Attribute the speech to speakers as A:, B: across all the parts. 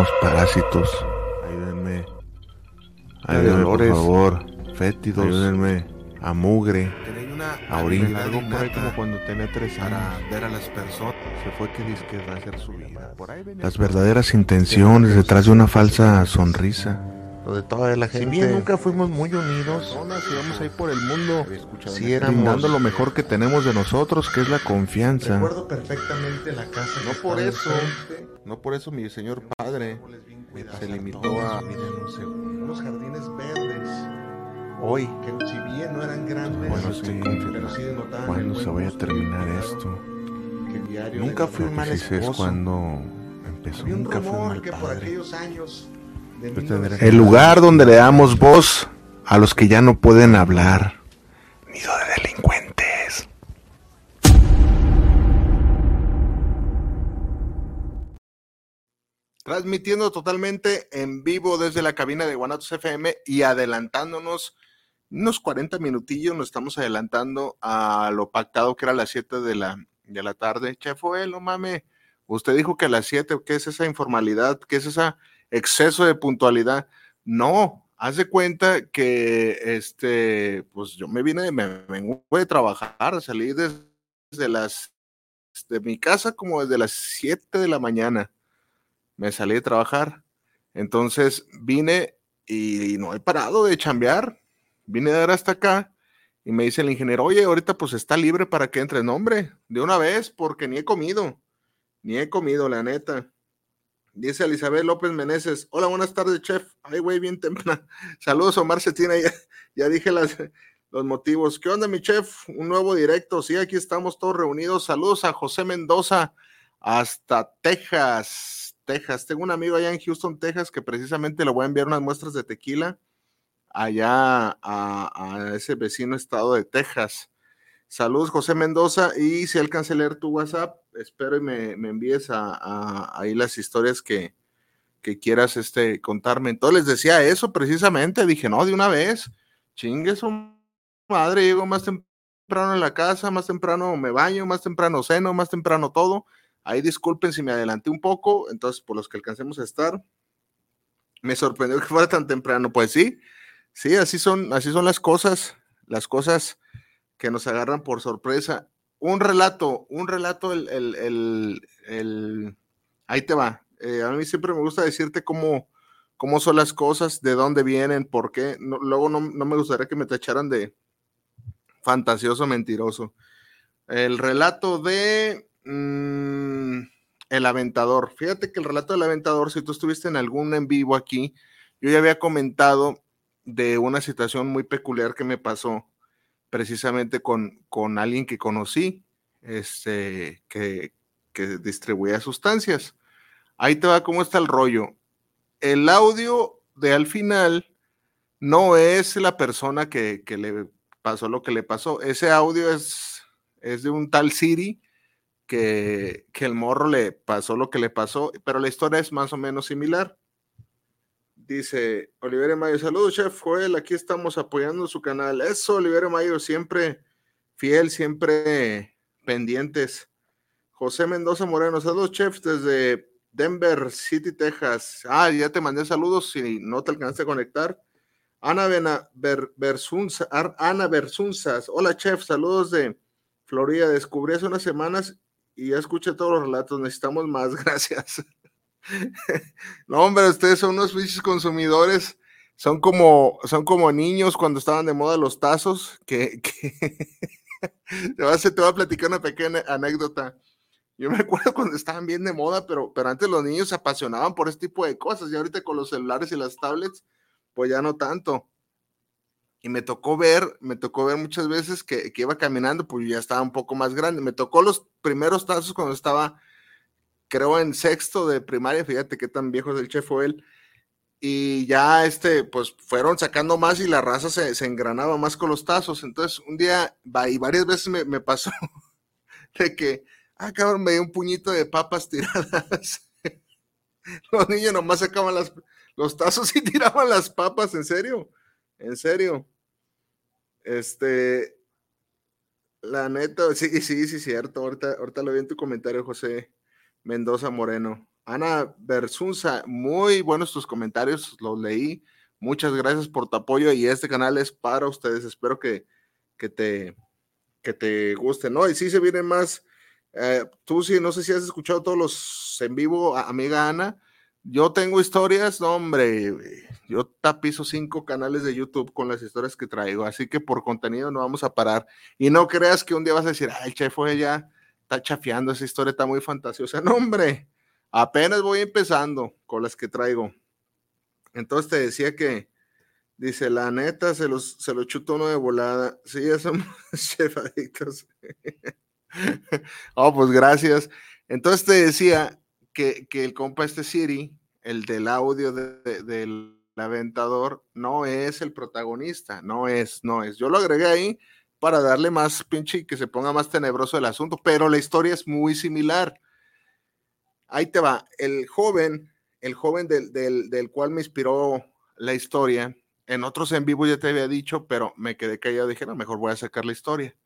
A: tenemos parásitos. Ayúdenme. Ayúdenme, por favor. Fétidos. Ayúdenme. A mugre. A orín.
B: Algo por ahí como cuando tenía tres años.
C: ver a las personas.
B: Se fue que disque hacer su vida. Por ahí venía
A: Las verdaderas intenciones detrás de una falsa sonrisa.
B: Lo de toda la gente.
A: Si bien nunca fuimos muy unidos,
B: personas íbamos ahí por el mundo.
A: si éramos
B: brindando
A: lo mejor que tenemos de nosotros, que es la confianza.
C: Recuerdo perfectamente la casa.
B: No por eso,
C: enfrente.
B: no por eso mi señor padre se limitó a
C: unos jardines verdes
B: Hoy,
C: que si bien no eran grandes,
A: Bueno, sí.
C: pero sí
A: ¿Cuándo
C: buen
A: se vaya a terminar esto?
C: cuidado que diario
B: Nunca fui mal
A: sé es
B: esposo.
A: cuando empezó.
C: Había un
A: Nunca fui
C: rumor
A: mal
C: que por aquellos años de
B: tendré-
C: 1900
A: El lugar donde le damos voz a los que ya no pueden hablar. Nido de delincuentes.
B: transmitiendo totalmente en vivo desde la cabina de Guanatos FM y adelantándonos unos 40 minutillos, nos estamos adelantando a lo pactado que era a las 7 de la, de la tarde. Chef Joel, no mame, usted dijo que a las 7, ¿qué es esa informalidad? ¿Qué es ese exceso de puntualidad? No, haz de cuenta que este, pues yo me vine, me de trabajar, salí des- desde las, de mi casa como desde las 7 de la mañana me salí de trabajar. Entonces vine y no he parado de chambear. Vine a dar hasta acá y me dice el ingeniero, oye, ahorita pues está libre para que entre. No, hombre, de una vez, porque ni he comido. Ni he comido, la neta. Dice Elizabeth López Meneses, hola, buenas tardes, chef. Ay, güey, bien temprano. Saludos, Omar Cetina, ya, ya dije los motivos. ¿Qué onda, mi chef? Un nuevo directo. Sí, aquí estamos todos reunidos. Saludos a José Mendoza hasta Texas. Texas. Tengo un amigo allá en Houston, Texas, que precisamente le voy a enviar unas muestras de tequila allá a ese vecino estado de Texas. Saludos, José Mendoza. Y si alcancé a leer tu WhatsApp, espero y me, me envíes a, ahí las historias que, que quieras este, contarme. Entonces les decía eso precisamente. Dije, no, de una vez, chingue su madre, llego más temprano en la casa, más temprano me baño, más temprano ceno, más temprano todo. Ahí disculpen si me adelanté un poco, entonces por los que alcancemos a estar. Me sorprendió que fuera tan temprano. Pues sí, sí, así son, así son las cosas, las cosas que nos agarran por sorpresa. Un relato, un relato, el, el, el- ahí te va. Eh, a mí siempre me gusta decirte cómo, cómo son las cosas, de dónde vienen, por qué. Luego no, no me gustaría que me tacharan de fantasioso, mentiroso. El relato de mm, El Aventador. Fíjate que el relato del Aventador, si tú estuviste en algún en vivo aquí, yo ya había comentado de una situación muy peculiar que me pasó precisamente con, con alguien que conocí, este, que, que distribuía sustancias. Ahí te va cómo está el rollo. El audio de al final no es la persona que, que le pasó lo que le pasó. Ese audio es, es de un tal Siri que, que el morro le pasó lo que le pasó, pero la historia es más o menos similar. Dice Olivera Mayo, saludos, chef Joel, aquí estamos apoyando su canal. Eso, Olivera Mayo, siempre fiel, siempre pendientes. José Mendoza Moreno, saludos, chef, desde Denver City, Texas. Ah, ya te mandé saludos si no te alcanzaste a conectar. Ana Bena, Ber- Ana Bersunzas, hola, chef, saludos de Florida. Descubrí hace unas semanas y ya escuché todos los relatos. Necesitamos más, gracias. No, hombre, ustedes son unos bichos consumidores. Son como, son como niños cuando estaban de moda los tazos, que, que... te, voy a, te voy a platicar una pequeña anécdota. Yo me acuerdo cuando estaban bien de moda, pero, pero antes los niños se apasionaban por este tipo de cosas y ahorita con los celulares y las tablets, pues ya no tanto. Y me tocó ver, me tocó ver muchas veces que, que iba caminando, pues ya estaba un poco más grande. Me tocó los primeros tazos cuando estaba creo en sexto de primaria, fíjate qué tan viejo es el chef fue él. Y ya este, pues fueron sacando más y la raza se, se engranaba más con los tazos. Entonces, un día, y varias veces me, me pasó de que, ah, cabrón, me dio un puñito de papas tiradas. Los niños nomás sacaban los tazos y tiraban las papas, en serio, en serio. Este, la neta, sí, sí, sí, cierto. Ahorita, ahorita lo vi en tu comentario, José. Mendoza Moreno. Ana Bersunza, muy buenos tus comentarios, los leí. Muchas gracias por tu apoyo y este canal es para ustedes. Espero que, que te, que te guste, ¿no? Y sí se vienen más. eh, tú sí, no sé si has escuchado todos los en vivo, amiga Ana. Yo tengo historias, no, hombre, yo tapizo cinco canales de YouTube con las historias que traigo, así que por contenido no vamos a parar. Y no creas que un día vas a decir, ay, el chef fue ya, está chafiando, esa historia está muy fantasiosa. No, hombre, apenas voy empezando con las que traigo. Entonces te decía que, dice, la neta, se los, se lo chutó uno de volada. Sí, ya somos chef adictos. oh, pues gracias. Entonces te decía que, que el compa este Siri, el del audio de- de- del aventador, no es el protagonista, no es, no es. Yo lo agregué ahí para darle más pinche y que se ponga más tenebroso el asunto, pero la historia es muy similar. Ahí te va, el joven, el joven del, del, del cual me inspiró la historia, en otros en vivo ya te había dicho, pero me quedé callado, dije, no, mejor voy a sacar la historia.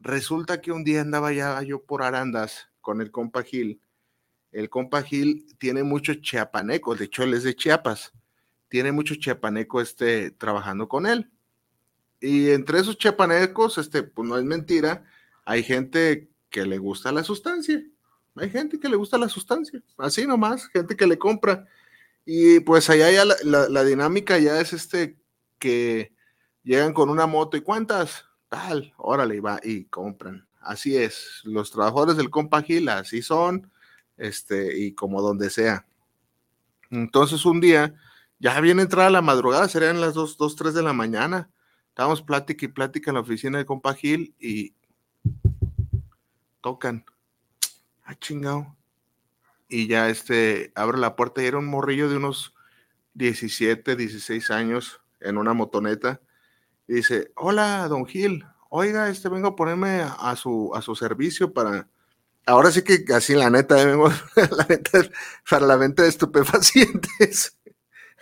B: Resulta que un día andaba ya yo por Arandas con el compa Gil. El compa Gil tiene muchos chiapanecos, de hecho él es de Chiapas. Tiene muchos chiapanecos este, trabajando con él. Y entre esos chiapanecos, este, pues no es mentira, hay gente que le gusta la sustancia. Hay gente que le gusta la sustancia, así nomás, gente que le compra. Y pues allá ya la, dinámica ya es este que llegan con una moto y cuántas, tal, órale, y va y compran. Así es, los trabajadores del compa así son, este, y como donde sea. Entonces un día, ya viene entrada la madrugada, serían las 2, 2, 3 de la mañana. Estábamos plática y plática en la oficina de compa Gil y tocan. Ah, chingado. Y ya este, abre la puerta y era un morrillo de unos 17, 16 años en una motoneta. Y dice, hola, don Gil, oiga, este vengo a ponerme a, su, a su servicio para... Ahora sí que así la neta, eh, vengo la neta, para la venta de estupefacientes.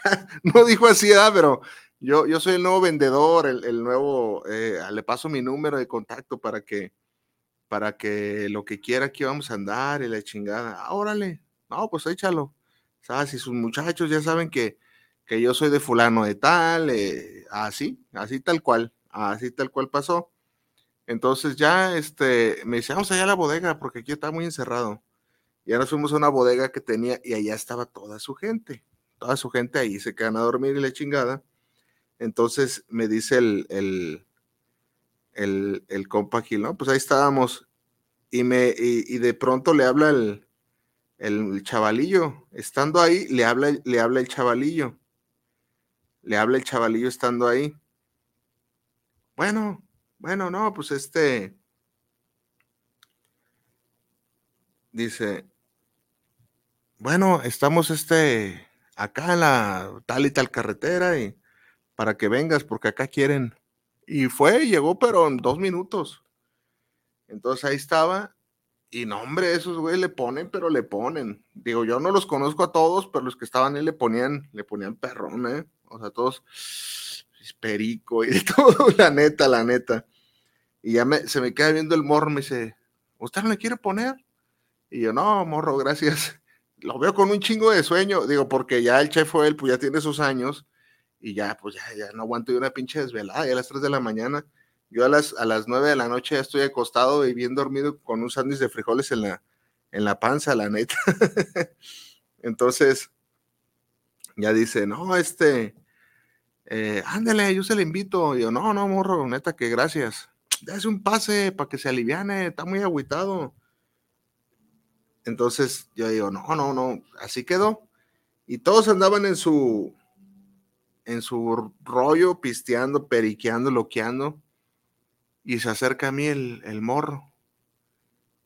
B: no dijo así, ¿verdad? pero yo, yo soy el nuevo vendedor, el, el nuevo, eh, le paso mi número de contacto para que, para que lo que quiera aquí vamos a andar y la chingada. Ah, órale, no, pues échalo. ¿Sabes? Si sus muchachos ya saben que, que yo soy de fulano de tal, eh, así, así tal cual, así tal cual pasó. Entonces ya este, me dice, vamos allá a la bodega porque aquí está muy encerrado. Y ahora fuimos a una bodega que tenía y allá estaba toda su gente. Toda su gente ahí se quedan a dormir y la chingada. Entonces me dice el, el, el, el compa Gil, ¿no? Pues ahí estábamos. Y, me, y, de pronto le habla el, el chavalillo. Estando ahí, le habla, le habla el chavalillo. Le habla el chavalillo estando ahí. Bueno, bueno, no, pues este. Dice, bueno, estamos este acá en la tal y tal carretera y para que vengas porque acá quieren. Y fue, llegó, pero en dos minutos. Entonces ahí estaba. Y no, hombre, esos güey le ponen, pero le ponen. Digo, yo no los conozco a todos, pero los que estaban ahí le ponían, le ponían perrón, ¿eh? O sea, todos perico y de todo, la neta, la neta. Y ya me, se me queda viendo el morro, me dice, ¿usted no le quiere poner? Y yo, no, morro, gracias. Lo veo con un chingo de sueño, digo, porque ya el chef fue él, pues ya tiene sus años, y ya, pues ya, ya no aguanto yo una pinche desvelada, ya a las 3 de la mañana. Yo a las, a las 9 de la noche ya estoy acostado y bien dormido con un sándwich de frijoles en la, en la panza, la neta. Entonces, ya dice, no, este, eh, ándale, yo se le invito. Y yo, no, no, morro, neta, que gracias. Dase un pase para que se aliviane, está muy agüitado. Entonces yo digo, no, no, no, así quedó. Y todos andaban en su, en su rollo, pisteando, periqueando, loqueando. Y se acerca a mí el, el morro.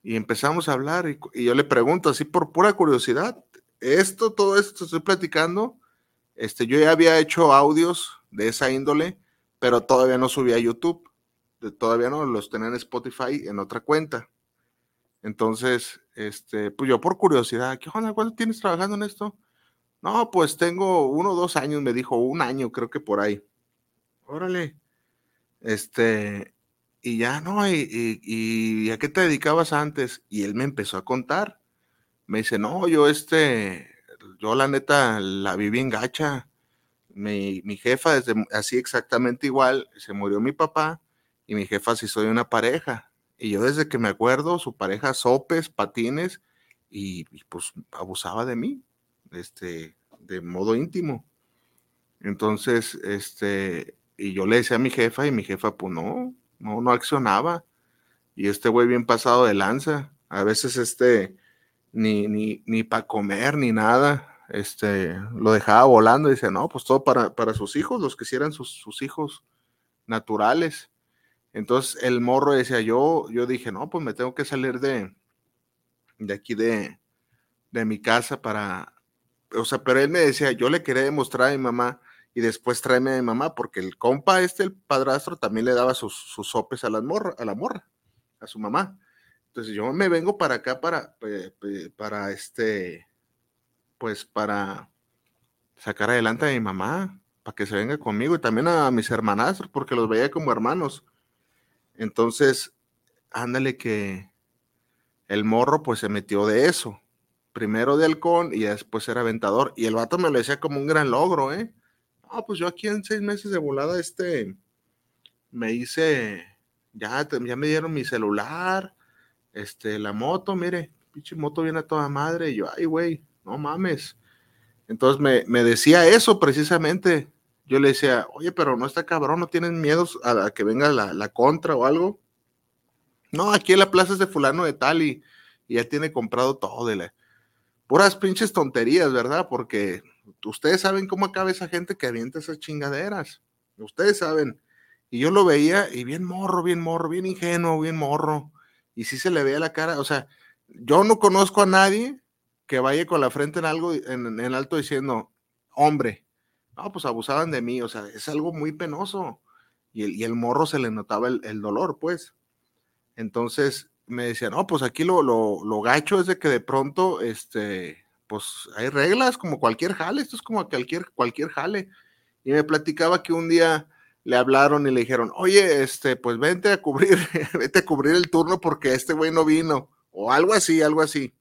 B: Y empezamos a hablar y, yo le pregunto así por pura curiosidad, esto, todo esto estoy platicando, este, yo ya había hecho audios de esa índole, pero todavía no subía a YouTube. Todavía no los tenía en Spotify en otra cuenta. Entonces, este, pues yo por curiosidad, ¿qué onda? ¿Cuánto tienes trabajando en esto? No, pues tengo uno o dos años, me dijo, un año, creo que por ahí. Órale. Este, y ya, ¿no? Y, y, a qué te dedicabas antes? Y él me empezó a contar. me dice, no, yo este, yo la neta la vi bien gacha. Mi, mi jefa, desde así exactamente igual, se murió mi papá y mi jefa sí soy una pareja. Y yo desde que me acuerdo, su pareja sopes, patines, y, y, pues abusaba de mí, este, de modo íntimo. Entonces, este, y yo le decía a mi jefa y mi jefa, pues no, no, no accionaba. Y este güey bien pasado de lanza. A veces este, ni, ni, ni para comer, ni nada. Este, lo dejaba volando y dice, no, pues todo para, para sus hijos, los que hicieran sus, sus hijos naturales. Entonces el morro decía, yo, yo dije, no, pues me tengo que salir de, de aquí de, de mi casa para, o sea, pero él me decía, yo le quería demostrar a mi mamá y después tráeme a mi mamá, porque el compa este, el padrastro, también le daba sus, sopes a la morra, a la morra, a su mamá. Entonces yo me vengo para acá para, para este, pues para sacar adelante a mi mamá, para que se venga conmigo y también a mis hermanastros, porque los veía como hermanos. Entonces, ándale que el morro pues se metió de eso. Primero de halcón y después era aventador. Y el vato me lo decía como un gran logro, ¿eh? Ah, pues yo aquí en seis meses de volada, este, me hice, ya, ya me dieron mi celular, este, la moto, mire, pinche moto viene a toda madre. Y yo, ay, güey, no mames. Entonces me, me, decía eso precisamente. Yo le decía, oye, pero no está cabrón, no tienen miedos a, a que venga la, la, contra o algo. No, aquí en la plaza es de fulano de tal y, y ya tiene comprado todo de la... Puras pinches tonterías, ¿verdad? Porque ustedes saben cómo acaba esa gente que avienta esas chingaderas. Ustedes saben. Y yo lo veía y bien morro, bien morro, bien ingenuo, bien morro. Y sí se le veía la cara. O sea, yo no conozco a nadie que vaya con la frente en algo, en, en alto diciendo, hombre, no, pues abusaban de mí. O sea, es algo muy penoso. Y el, y el morro se le notaba el, el, dolor, pues. Entonces me decía, no, pues aquí lo, lo, lo gacho es de que de pronto, este, pues hay reglas como cualquier jale, esto es como cualquier, cualquier jale. Y me platicaba que un día le hablaron y le dijeron, oye, este, pues vente a cubrir, vete a cubrir el turno porque este güey no vino, o algo así, algo así,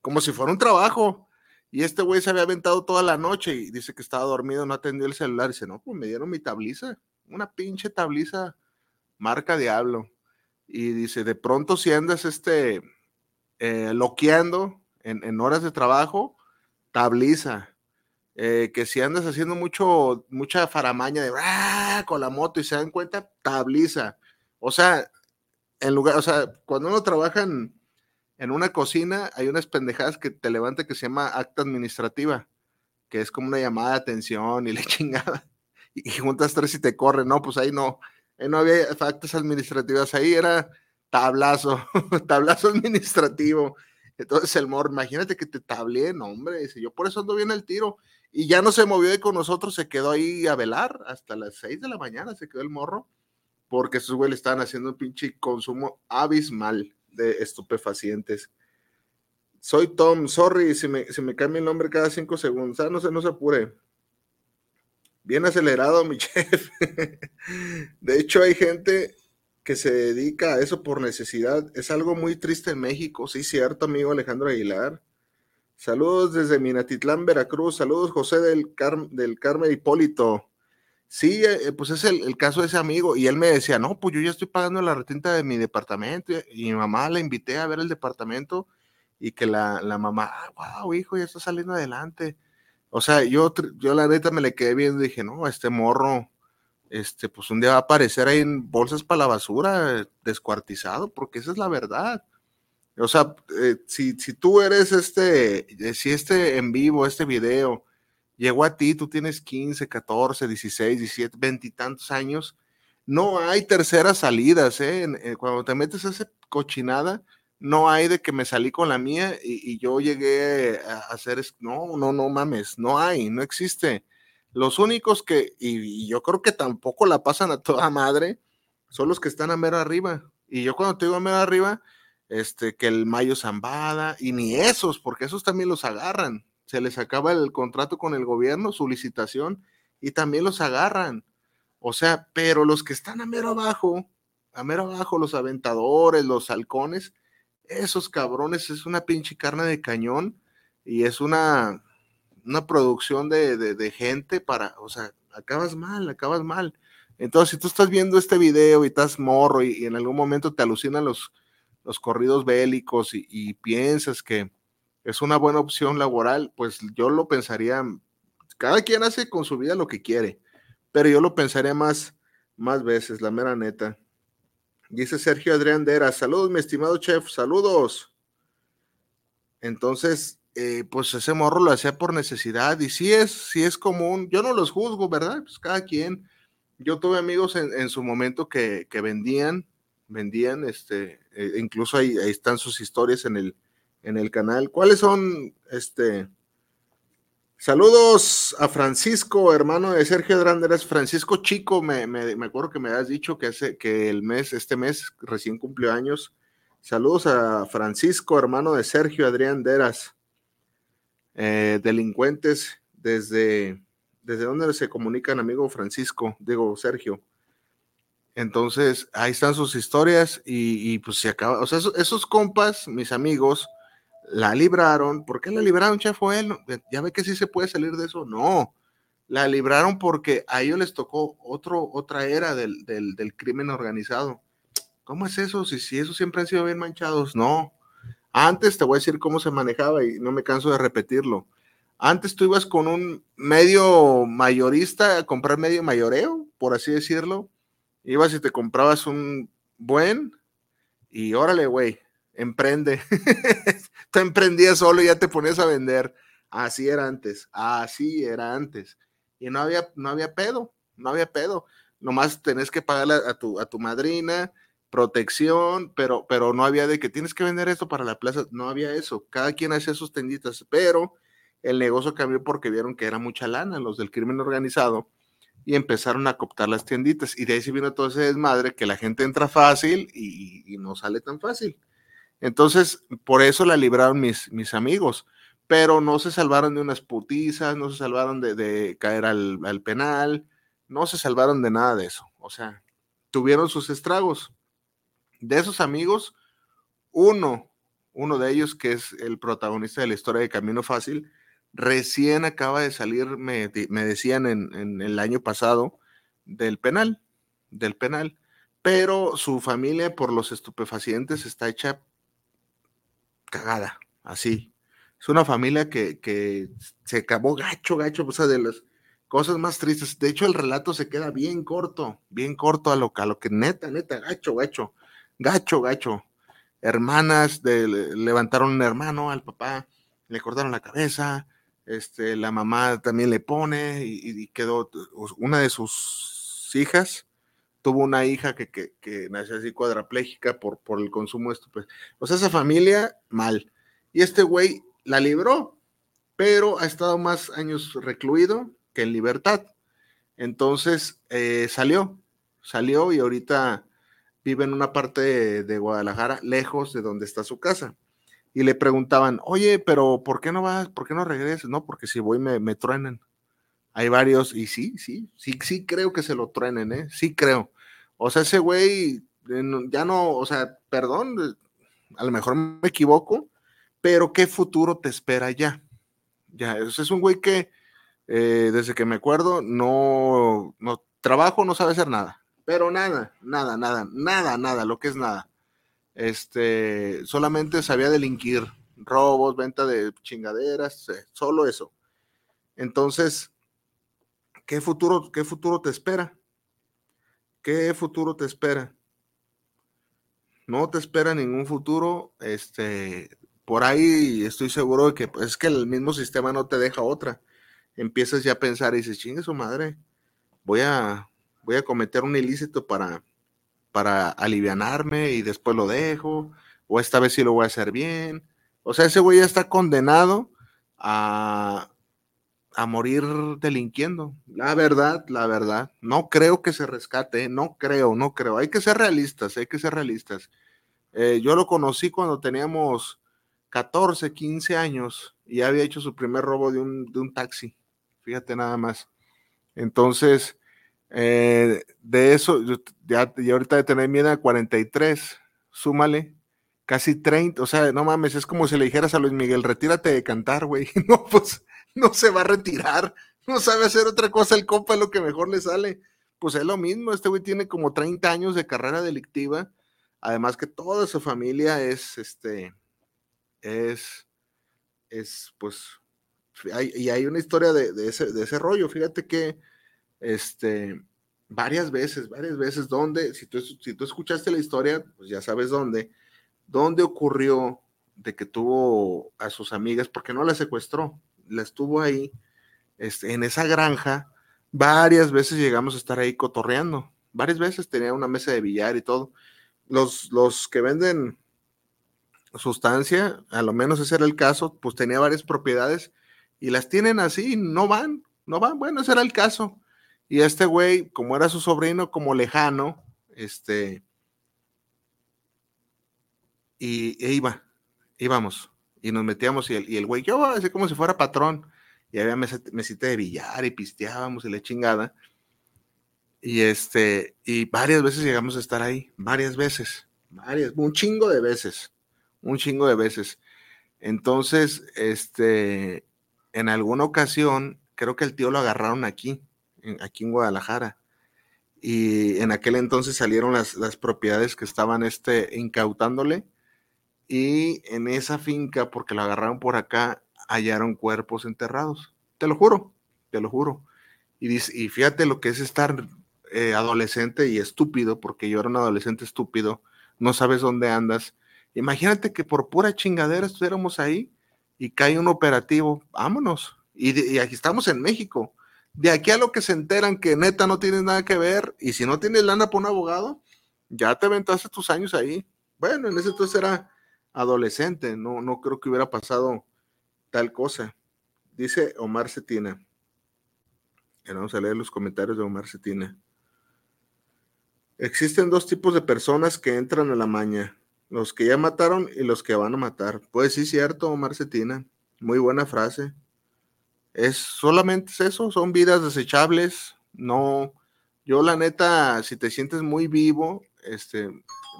B: como si fuera un trabajo. Y este güey se había aventado toda la noche y dice que estaba dormido, no atendió el celular. Y dice, no, pues me dieron mi tabliza, una pinche tabliza marca diablo. Y dice, de pronto si andas este, eh, loqueando, en, horas de trabajo, tabliza. Eh, que si andas haciendo mucho, mucha faramaña de ¡ah! con la moto y se dan cuenta, tabliza. O sea, en lugar, o sea, cuando uno trabaja en, una cocina, hay unas pendejadas que te levanta que se llama acta administrativa, que es como una llamada de atención y le chingada. Y, juntas tres y te corren, no, pues ahí no, no había actas administrativas, ahí era tablazo, tablazo administrativo. Entonces el morro, imagínate que te tablé, no, hombre, dice, yo por eso ando bien el tiro. Y ya no se movió de con nosotros, se quedó ahí a velar hasta las 6 de la mañana, se quedó el morro, porque esos güeyes estaban haciendo un pinche consumo abismal de estupefacientes. Soy Tom, sorry si me, si me cambia el nombre cada 5 segundos, ah, no se, no se apure. Bien acelerado, mi chef. De hecho, hay gente que se dedica a eso por necesidad. Es algo muy triste en México, sí, cierto, amigo Alejandro Aguilar. Saludos desde Minatitlán, Veracruz. Saludos, José del, Car del Carmen Hipólito. Sí, eh, pues es el, caso de ese amigo. Y él me decía, no, pues yo ya estoy pagando la retenta de mi departamento. Y mi mamá la invité a ver el departamento y que la, la mamá, ah, wow, hijo, ya está saliendo adelante. O sea, yo, yo la neta me le quedé viendo y dije, no, este morro, este, pues un día va a aparecer ahí en bolsas para la basura, descuartizado, porque esa es la verdad. O sea, eh, si, si, tú eres este, eh, si este en vivo, este video, llegó a ti, tú tienes 15, 14, 16, 17, 20 y tantos años, no hay terceras salidas, ¿eh? eh cuando te metes a esa cochinada, no hay de que me salí con la mía y, yo llegué a hacer, no, no, no mames, no hay, no existe. Los únicos que, y, y, yo creo que tampoco la pasan a toda madre, son los que están a mero arriba. Y yo cuando te digo a mero arriba, este, que el Mayo Zambada, y ni esos, porque esos también los agarran. Se les acaba el contrato con el gobierno, su licitación, y también los agarran. O sea, pero los que están a mero abajo, a mero abajo, los aventadores, los halcones, Esos cabrones es una pinche carne de cañón y es una, una producción de, de, gente para, o sea, acabas mal, acabas mal. Entonces, si tú estás viendo este video y estás morro y, y en algún momento te alucinan los, los corridos bélicos y, y, piensas que es una buena opción laboral, pues yo lo pensaría, cada quien hace con su vida lo que quiere, pero yo lo pensaría más, más veces, la mera neta. Dice Sergio Adrián Dera, saludos mi estimado chef, saludos. Entonces, eh, pues ese morro lo hacía por necesidad y sí es, es común, yo no los juzgo, ¿verdad? Pues cada quien. Yo tuve amigos en, su momento que, que, vendían, vendían, este, eh, incluso ahí, ahí, están sus historias en el, en el canal. ¿Cuáles son, este? Saludos a Francisco, hermano de Sergio Dranderas. Francisco Chico, me, me, me, acuerdo que me has dicho que, hace, que el mes, este mes, recién cumplió años. Saludos a Francisco, hermano de Sergio Adrián Deras. Eh, delincuentes desde desde dónde se comunican, amigo Francisco, digo Sergio. Entonces, ahí están sus historias y, y pues se acaba, o sea, esos, compas, mis amigos, la libraron. ¿Por qué la libraron, chef? Él? Ya ve que sí se puede salir de eso. No, la libraron porque a ellos les tocó otro, otra era del, del, del crimen organizado. ¿Cómo es eso? Si, si esos siempre han sido bien manchados. No. Antes te voy a decir cómo se manejaba y no me canso de repetirlo antes tú ibas con un medio mayorista a comprar medio mayoreo, por así decirlo. Ibas y te comprabas un buen y órale, güey, emprende. tú emprendías solo y ya te ponías a vender. Así era antes, así era antes. Y no había, no había pedo, no había pedo. Nomás tenés que pagarle a tu, a tu madrina, protección, pero, pero no había de que tienes que vender esto para la plaza. No había eso. Cada quien hacía sus tenditas, pero el negocio cambió porque vieron que era mucha lana los del crimen organizado y empezaron a cooptar las tienditas. Y de ahí se vino todo ese desmadre que la gente entra fácil y no sale tan fácil. Entonces, por eso la libraron mis, mis amigos, pero no se salvaron de unas putizas, no se salvaron de, caer al, al, penal, no se salvaron de nada de eso. O sea, tuvieron sus estragos. De esos amigos, uno, uno de ellos, que es el protagonista de la historia de Camino Fácil, recién acaba de salir, me, me decían en, en, el año pasado, del penal, del penal, pero su familia por los estupefacientes está hecha cagada, así. Es una familia que, que se acabó gacho, gacho, o sea, de las cosas más tristes. De hecho, el relato se queda bien corto, bien corto a lo, a lo que neta, neta, gacho, gacho, gacho, gacho. Hermanas de, levantaron un hermano al papá, le cortaron la cabeza, este, la mamá también le pone y, y, quedó, una de sus hijas tuvo una hija que, que, que nació así cuadraplégica por, por el consumo de. O sea, esa familia, mal. Y este güey la libró, pero ha estado más años recluido que en libertad. Entonces eh, salió, salió y ahorita vive en una parte de, de Guadalajara, lejos de donde está su casa y le preguntaban, oye, pero ¿por qué no vas? ¿Por qué no regresas? No, porque si voy me, me truenan. Hay varios, y sí, sí, sí, sí creo que se lo truenen, ¿eh? Sí creo. O sea, ese güey ya no, o sea, perdón, a lo mejor me equivoco, pero ¿qué futuro te espera ya? Ya, es un güey que eh, desde que me acuerdo no, no trabajo, no sabe hacer nada, pero nada, nada, nada, nada, nada, lo que es nada este, solamente sabía delinquir, robos, venta de chingaderas, eh, solo eso. Entonces, ¿qué futuro, qué futuro te espera? ¿Qué futuro te espera? No te espera ningún futuro, este, por ahí estoy seguro de que pues, es que el mismo sistema no te deja otra. Empiezas ya a pensar y dices, chingue su madre, voy a, voy a cometer un ilícito para, para alivianarme y después lo dejo, o esta vez sí lo voy a hacer bien. O sea, ese güey ya está condenado a, a morir delinquiendo. La verdad, la verdad, no creo que se rescate, no creo, no creo. Hay que ser realistas, hay que ser realistas. Eh, yo lo conocí cuando teníamos 14, 15 años y había hecho su primer robo de un, de un taxi. Fíjate nada más. Entonces, eh, de eso, ya, ya, ahorita de tener miedo a 43, súmale casi 30, o sea, no mames, es como si le dijeras a Luis Miguel, retírate de cantar, güey. No, pues no se va a retirar, no sabe hacer otra cosa, el compa es lo que mejor le sale. Pues es lo mismo, este güey tiene como 30 años de carrera delictiva, además que toda su familia es, este, es, es, pues, hay- y hay una historia de, de ese, de ese rollo, fíjate que, este, varias veces, varias veces, donde, si tú, si tú escuchaste la historia, pues ya sabes dónde, dónde ocurrió de que tuvo a sus amigas, porque no las secuestró, las tuvo ahí, este, en esa granja, varias veces llegamos a estar ahí cotorreando, varias veces tenía una mesa de billar y todo. Los, los que venden sustancia, a lo menos ese era el caso, pues tenía varias propiedades y las tienen así, no van, no van, bueno, ese era el caso. Y este güey, como era su sobrino, como lejano, este, y e iba, íbamos, y nos metíamos, y el, y el güey, yo, así como si fuera patrón, y había mesita de billar, y pisteábamos, y la chingada, y este, y varias veces llegamos a estar ahí, varias veces, varias, un chingo de veces, un chingo de veces. Entonces, este, en alguna ocasión, creo que el tío lo agarraron aquí, en- aquí en Guadalajara. Y en aquel entonces salieron las, las propiedades que estaban este, incautándole. Y en esa finca, porque lo agarraron por acá, hallaron cuerpos enterrados. Te lo juro, te lo juro. Y, dice, y fíjate lo que es estar eh, adolescente y estúpido, porque yo era un adolescente estúpido, no sabes dónde andas. Imagínate que por pura chingadera estuviéramos ahí y cae un operativo, vámonos. Y, y aquí estamos en México. De aquí a lo que se enteran que neta no tienes nada que ver, y si no tienes lana por un abogado, ya te aventaste tus años ahí. Bueno, en ese entonces era adolescente, no, no creo que hubiera pasado tal cosa. Dice Omar Cetina. Vamos a leer los comentarios de Omar Cetina. Existen dos tipos de personas que entran a la maña, los que ya mataron y los que van a matar. Pues sí, cierto, Omar Cetina. Muy buena frase. Es solamente es eso, son vidas desechables. No, yo la neta, si te sientes muy vivo, este,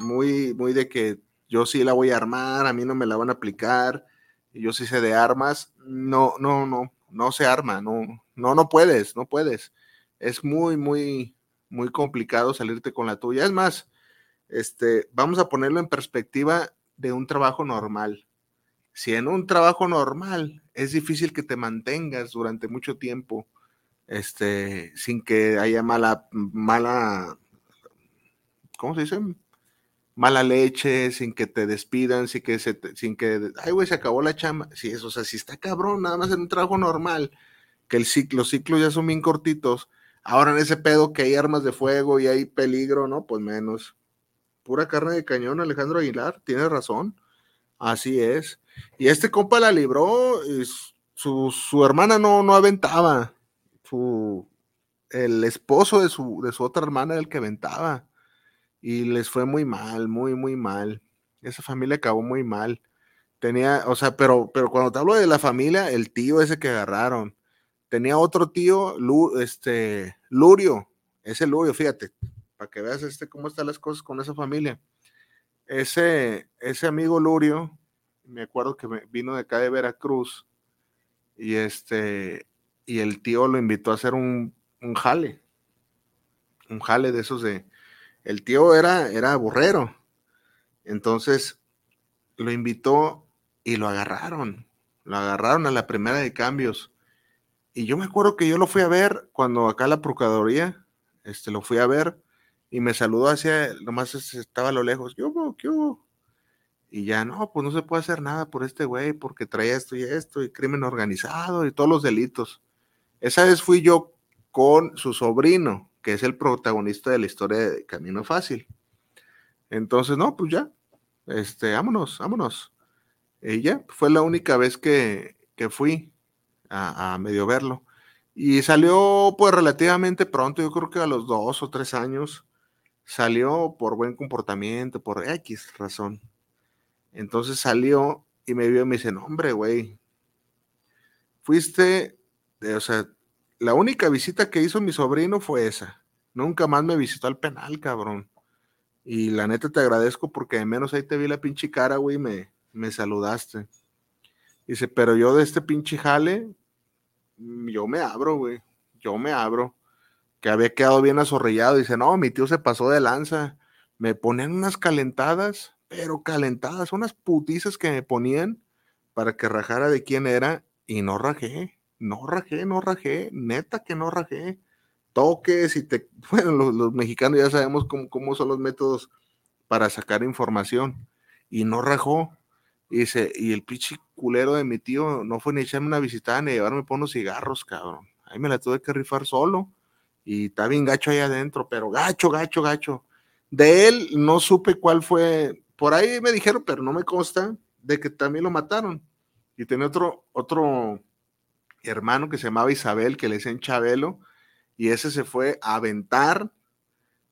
B: muy, muy de que yo sí la voy a armar, a mí no me la van a aplicar, yo sí sé de armas, no, no, no, no se arma, no, no, no puedes, no puedes. Es muy, muy, muy complicado salirte con la tuya. Es más, este, vamos a ponerlo en perspectiva de un trabajo normal. Si en un trabajo normal es difícil que te mantengas durante mucho tiempo, este, sin que haya mala, mala, ¿cómo se dice? Mala leche, sin que te despidan, sin que se, te- sin que, ay, güey, se acabó la chamba. Sí, eso, o sea, si está cabrón, nada más en un trabajo normal, que el ciclo, los ciclos ya son bien cortitos. Ahora en ese pedo que hay armas de fuego y hay peligro, ¿no? Pues menos. Pura carne de cañón, Alejandro Aguilar, tienes razón. Así es. Y este compa la libró, y su, su hermana no, no aventaba. Su, el esposo de su, de su otra hermana era el que aventaba. Y les fue muy mal, muy, muy mal. Esa familia acabó muy mal. Tenía, o sea, pero, pero cuando te hablo de la familia, el tío ese que agarraron. Tenía otro tío, Lu- este, Lurio. Ese Lurio, fíjate, para que veas este, cómo están las cosas con esa familia. Ese, ese amigo Lurio, me acuerdo que vino de acá de Veracruz y este, y el tío lo invitó a hacer un, un jale, un jale de esos de, el tío era, era burrero, entonces lo invitó y lo agarraron, lo agarraron a la primera de cambios. Y yo me acuerdo que yo lo fui a ver cuando acá la Procuraduría, este, lo fui a ver y me saludó hacia, nomás estaba a lo lejos, ¿qué hubo? ¿Qué hubo? Y ya, no, pues no se puede hacer nada por este güey porque trae esto y esto y crimen organizado y todos los delitos. Esa vez fui yo con su sobrino, que es el protagonista de la historia de Camino Fácil. Entonces, no, pues ya, este, vámonos, vámonos. Ya, fue la única vez que, que fui a, a medio verlo. Y salió pues relativamente pronto, yo creo que a los dos o tres años, salió por buen comportamiento, por X razón. Entonces salió y me vio y me dice, no, hombre, güey, fuiste, eh, o sea, la única visita que hizo mi sobrino fue esa. Nunca más me visitó al penal, cabrón. Y la neta te agradezco porque de menos ahí te vi la pinche cara, güey, y me, me saludaste. Dice, pero yo de este pinche jale, mm, yo me abro, güey. Yo me abro. Que había quedado bien azorrillado. Dice, no, mi tío se pasó de lanza. Me ponían unas calentadas, pero calentadas, unas putizas que me ponían para que rajara de quién era. Y no rajé, no rajé, no rajé. Neta que no rajé. Toques y te. Bueno, los, los mexicanos ya sabemos cómo, cómo son los métodos para sacar información. Y no rajó. Y dice, y el pinche culero de mi tío no fue ni echarme una visitada ni llevarme por unos cigarros, cabrón. Ahí me la tuve que rifar solo. Y está bien gacho ahí adentro, pero gacho, gacho, gacho. De él no supe cuál fue. Por ahí me dijeron, pero no me consta, de que también lo mataron. Y tenía otro, otro hermano que se llamaba Isabel, que le decían Chabelo, y ese se fue a aventar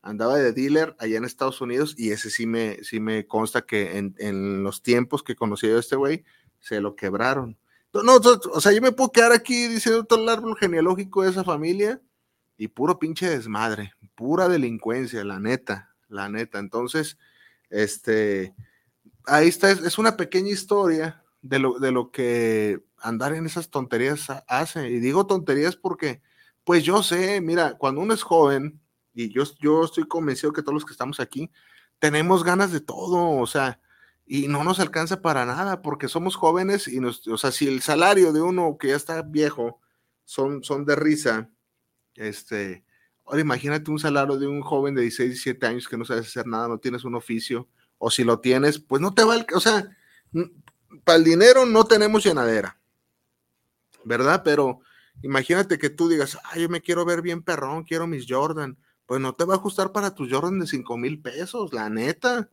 B: andaba de dealer allá en Estados Unidos y ese sí me, sí me consta que en, en los tiempos que conocí a este güey, se lo quebraron. No, no, o sea, yo me puedo quedar aquí diciendo todo el árbol genealógico de esa familia y puro pinche desmadre, pura delincuencia, la neta, la neta. Entonces, este, ahí está, es, es una pequeña historia de lo, de lo que andar en esas tonterías hace. Y digo tonterías porque, pues yo sé, mira, cuando uno es joven, y yo, yo estoy convencido que todos los que estamos aquí tenemos ganas de todo, o sea, y no nos alcanza para nada porque somos jóvenes y nos, o sea, si el salario de uno que ya está viejo son, son de risa, este, ahora imagínate un salario de un joven de 16, 17 años que no sabes hacer nada, no tienes un oficio, o si lo tienes, pues no te va, o sea, para el dinero no tenemos llenadera, ¿verdad? Pero imagínate que tú digas, ay, yo me quiero ver bien perrón, quiero mis Jordan, pues no te va a ajustar para tus Jordan de 5 mil pesos, la neta.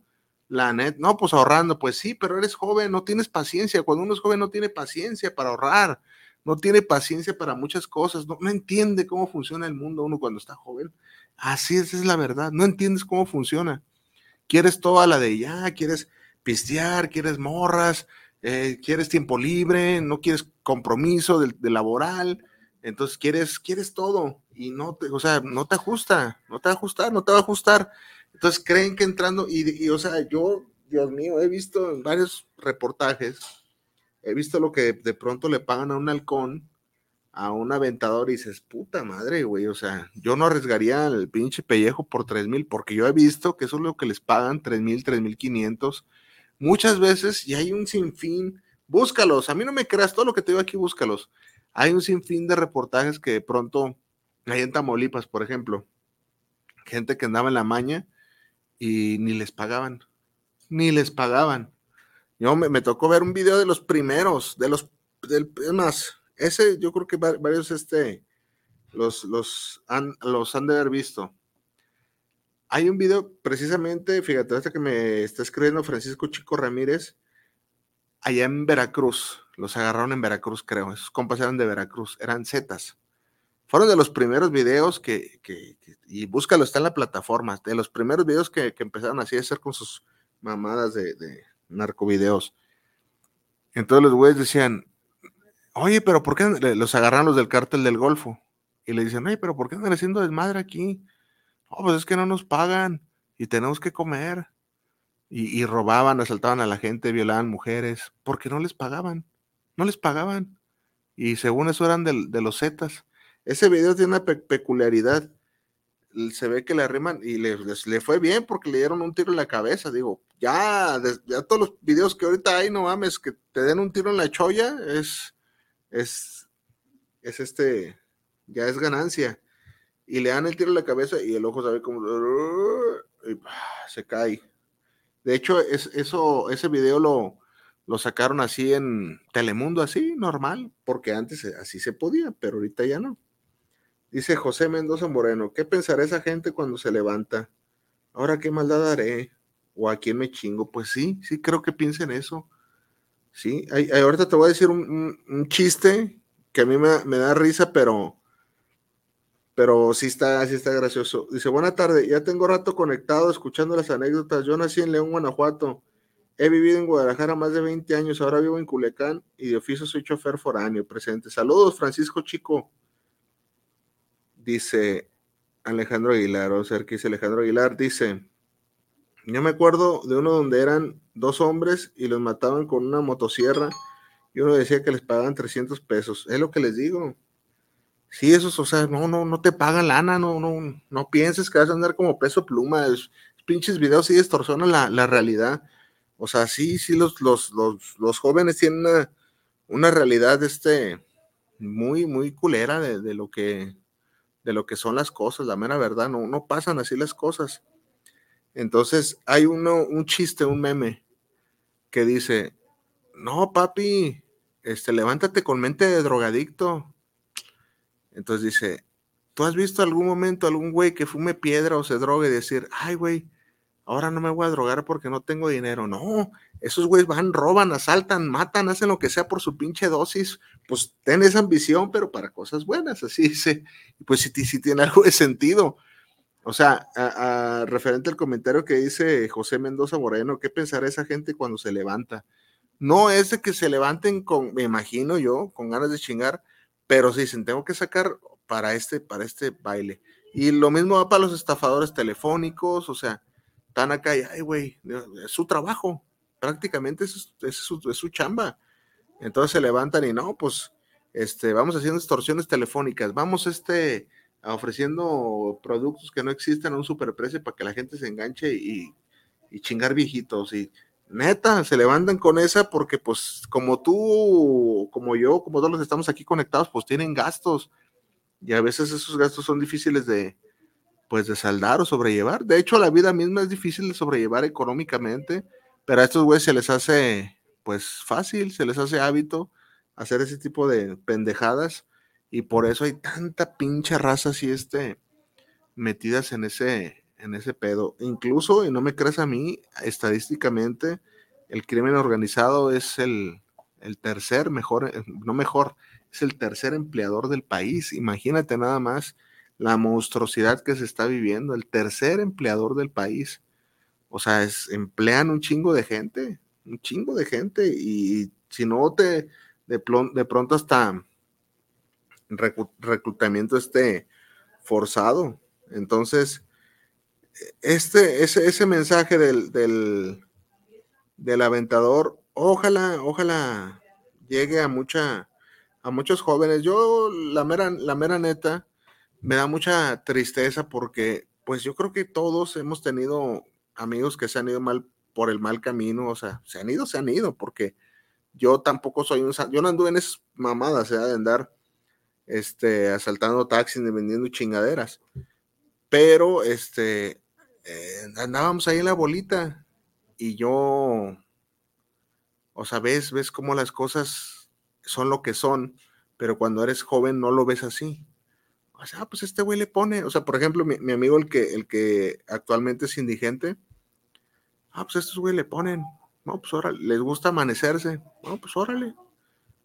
B: La neta, no, pues ahorrando, pues sí, pero eres joven, no tienes paciencia. Cuando uno es joven no tiene paciencia para ahorrar, no tiene paciencia para muchas cosas, no, no entiende cómo funciona el mundo uno cuando está joven. Así es, es la verdad, no entiendes cómo funciona. Quieres toda la de ya, quieres pistear, quieres morras, eh, quieres tiempo libre, no quieres compromiso de, laboral, entonces quieres, quieres todo y no te, o sea, no te ajusta, no te va a ajustar, no te va a ajustar. Entonces creen que entrando, y, y, o sea, yo, Dios mío, he visto en varios reportajes, he visto lo que de pronto le pagan a un halcón, a un aventador, y dices, puta madre, güey, o sea, yo no arriesgaría el pinche pellejo por tres mil, porque yo he visto que eso es lo que les pagan, tres mil, tres mil quinientos, muchas veces, y hay un sinfín, búscalos, a mí no me creas, todo lo que te digo aquí, búscalos hay un sinfín de reportajes que de pronto hay en Tamaulipas, por ejemplo, gente que andaba en la maña y ni les pagaban, ni les pagaban. Yo me, me tocó ver un video de los primeros, de los, del, más, ese yo creo que varios, este, los, los, han, los han de haber visto. Hay un video precisamente, fíjate, hasta que me está escribiendo Francisco Chico Ramírez, allá en Veracruz, los agarraron en Veracruz, creo. Esos compas eran de Veracruz, eran Zetas. Fueron de los primeros videos que, y búscalo, está en la plataforma, de los primeros videos que, que empezaron así a hacer con sus mamadas de, de narcovideos. Entonces los güeyes decían, oye, pero ¿por qué los agarran los del cártel del Golfo? Y le dicen, oye, pero ¿por qué andan haciendo desmadre aquí? Oh, pues es que no nos pagan y tenemos que comer. Y, y robaban, asaltaban a la gente, violaban mujeres, porque no les pagaban no les pagaban. Y según eso eran de, de los Zetas. Ese video tiene una pe peculiaridad. Se ve que le arriman y le, le, fue bien porque le dieron un tiro en la cabeza. Digo, ya, ya todos los videos que ahorita hay, no mames, que te den un tiro en la cholla, es, es, es este, ya es ganancia. Y le dan el tiro en la cabeza y el ojo sabe como, y, se cae. De hecho, es, eso, ese video lo, lo sacaron así en Telemundo, así, normal, porque antes así se podía, pero ahorita ya no. Dice José Mendoza Moreno, ¿qué pensará esa gente cuando se levanta? Ahora qué maldad haré, o a quién me chingo. Pues sí, sí creo que piensen eso. Sí, ahorita te voy a decir un, un, un chiste que a mí me, me, da risa, pero, pero sí está, sí está gracioso. Dice, buena tarde, ya tengo rato conectado escuchando las anécdotas. Yo nací en León, Guanajuato He vivido en Guadalajara más de 20 años, ahora vivo en Culecán y de oficio soy chofer foráneo presente. Saludos, Francisco Chico. Dice Alejandro Aguilar, o sea, que dice Alejandro Aguilar, dice, Yo me acuerdo de uno donde eran dos hombres y los mataban con una motosierra y uno decía que les pagaban 300 pesos. Es lo que les digo. Sí, esos, o sea, no, no, no te pagan lana, no, no, no pienses que vas a andar como peso pluma. Es, pinches videos sí distorsionan la, la realidad. O sea, sí, sí, los, los, los, los jóvenes tienen una, una realidad este, muy, muy culera de, de, lo que, de lo que son las cosas, la mera verdad, no, no pasan así las cosas. Entonces, hay uno, un chiste, un meme, que dice, no, papi, este, levántate con mente de drogadicto. Entonces dice, ¿tú has visto algún momento algún güey que fume piedra o se drogue y decir, ay, güey, ahora no me voy a drogar porque no tengo dinero? No, esos güeyes van, roban, asaltan, matan, hacen lo que sea por su pinche dosis. Pues ten esa ambición, pero para cosas buenas, así dice. Pues sí, sí tiene algo de sentido. O sea, referente al comentario que dice José Mendoza Moreno, ¿qué pensará esa gente cuando se levanta? No es de que se levanten con, me imagino yo, con ganas de chingar, pero sí dicen, tengo que sacar para este, para este baile. Y lo mismo va para los estafadores telefónicos, o sea, están acá y, ay, güey, es su trabajo, prácticamente es, es, su, chamba. Entonces se levantan y no, pues, este, vamos haciendo extorsiones telefónicas, vamos, este, ofreciendo productos que no existen a un superprecio para que la gente se enganche y, y, chingar viejitos. Y neta, se levantan con esa porque pues como tú, como yo, como todos los que estamos aquí conectados, pues tienen gastos. Y a veces esos gastos son difíciles de, pues de saldar o sobrellevar. De hecho, la vida misma es difícil de sobrellevar económicamente, pero a estos güeyes se les hace pues fácil, se les hace hábito hacer ese tipo de pendejadas y por eso hay tanta pinche raza así este metidas en ese en ese pedo. Incluso, y no me creas a mí, estadísticamente el crimen organizado es el, el tercer mejor, eh, no mejor, es el tercer empleador del país. Imagínate nada más la monstruosidad que se está viviendo, el tercer empleador del país. O sea, es, emplean un chingo de gente, un chingo de gente, y si no te, de, de pronto hasta reclutamiento este forzado. Entonces, este, ese, ese mensaje del, del, del, aventador, ojalá, ojalá llegue a mucha, a muchos jóvenes. Yo, la mera, la mera neta, me da mucha tristeza porque, pues yo creo que todos hemos tenido amigos que se han ido mal por el mal camino, o sea, se han ido, se han ido, porque yo tampoco soy un, yo no anduve en esas mamadas, sea, de andar este, asaltando taxis y vendiendo chingaderas. Pero, este, eh, andábamos ahí en la bolita y yo, o sea, ves, ves cómo las cosas son lo que son, pero cuando eres joven no lo ves así. O sea, pues este güey le pone, o sea, por ejemplo, mi, mi amigo, el que, el que actualmente es indigente, ah, pues estos güey le ponen, no, pues órale, les gusta amanecerse, no, pues órale,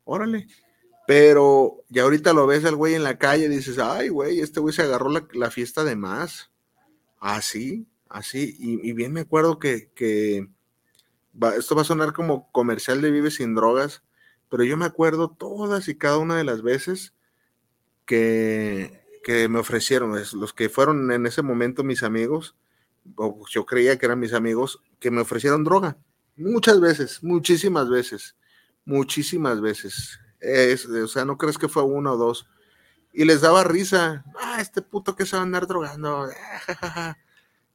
B: órale. Pero ya ahorita lo ves al güey en la calle y dices, ay, güey, este güey se agarró la, la, fiesta de más. Así, así. Y, y bien me acuerdo que, que esto va a sonar como comercial de Vive sin drogas, pero yo me acuerdo todas y cada una de las veces que, que me ofrecieron, los que fueron en ese momento mis amigos, o yo creía que eran mis amigos, que me ofrecieron droga. Muchas veces, muchísimas veces, muchísimas veces es, o sea, no crees que fue uno o dos. Y les daba risa. Ah, este puto que se va a andar drogando.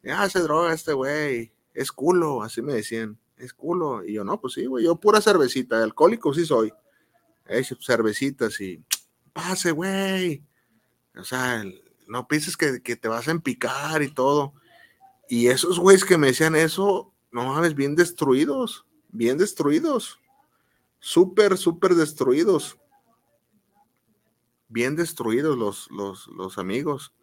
B: Ya se droga este güey. Es culo, así me decían. Es culo. Y yo, no, pues sí, güey. Yo pura cervecita. Alcohólico sí soy. Eh, cervecitas y. Pase, güey. O sea, no pienses que, que te vas a empicar y todo. Y esos güeyes que me decían eso, no mames, bien destruidos. Bien destruidos súper, súper destruidos. Bien destruidos los, los, amigos.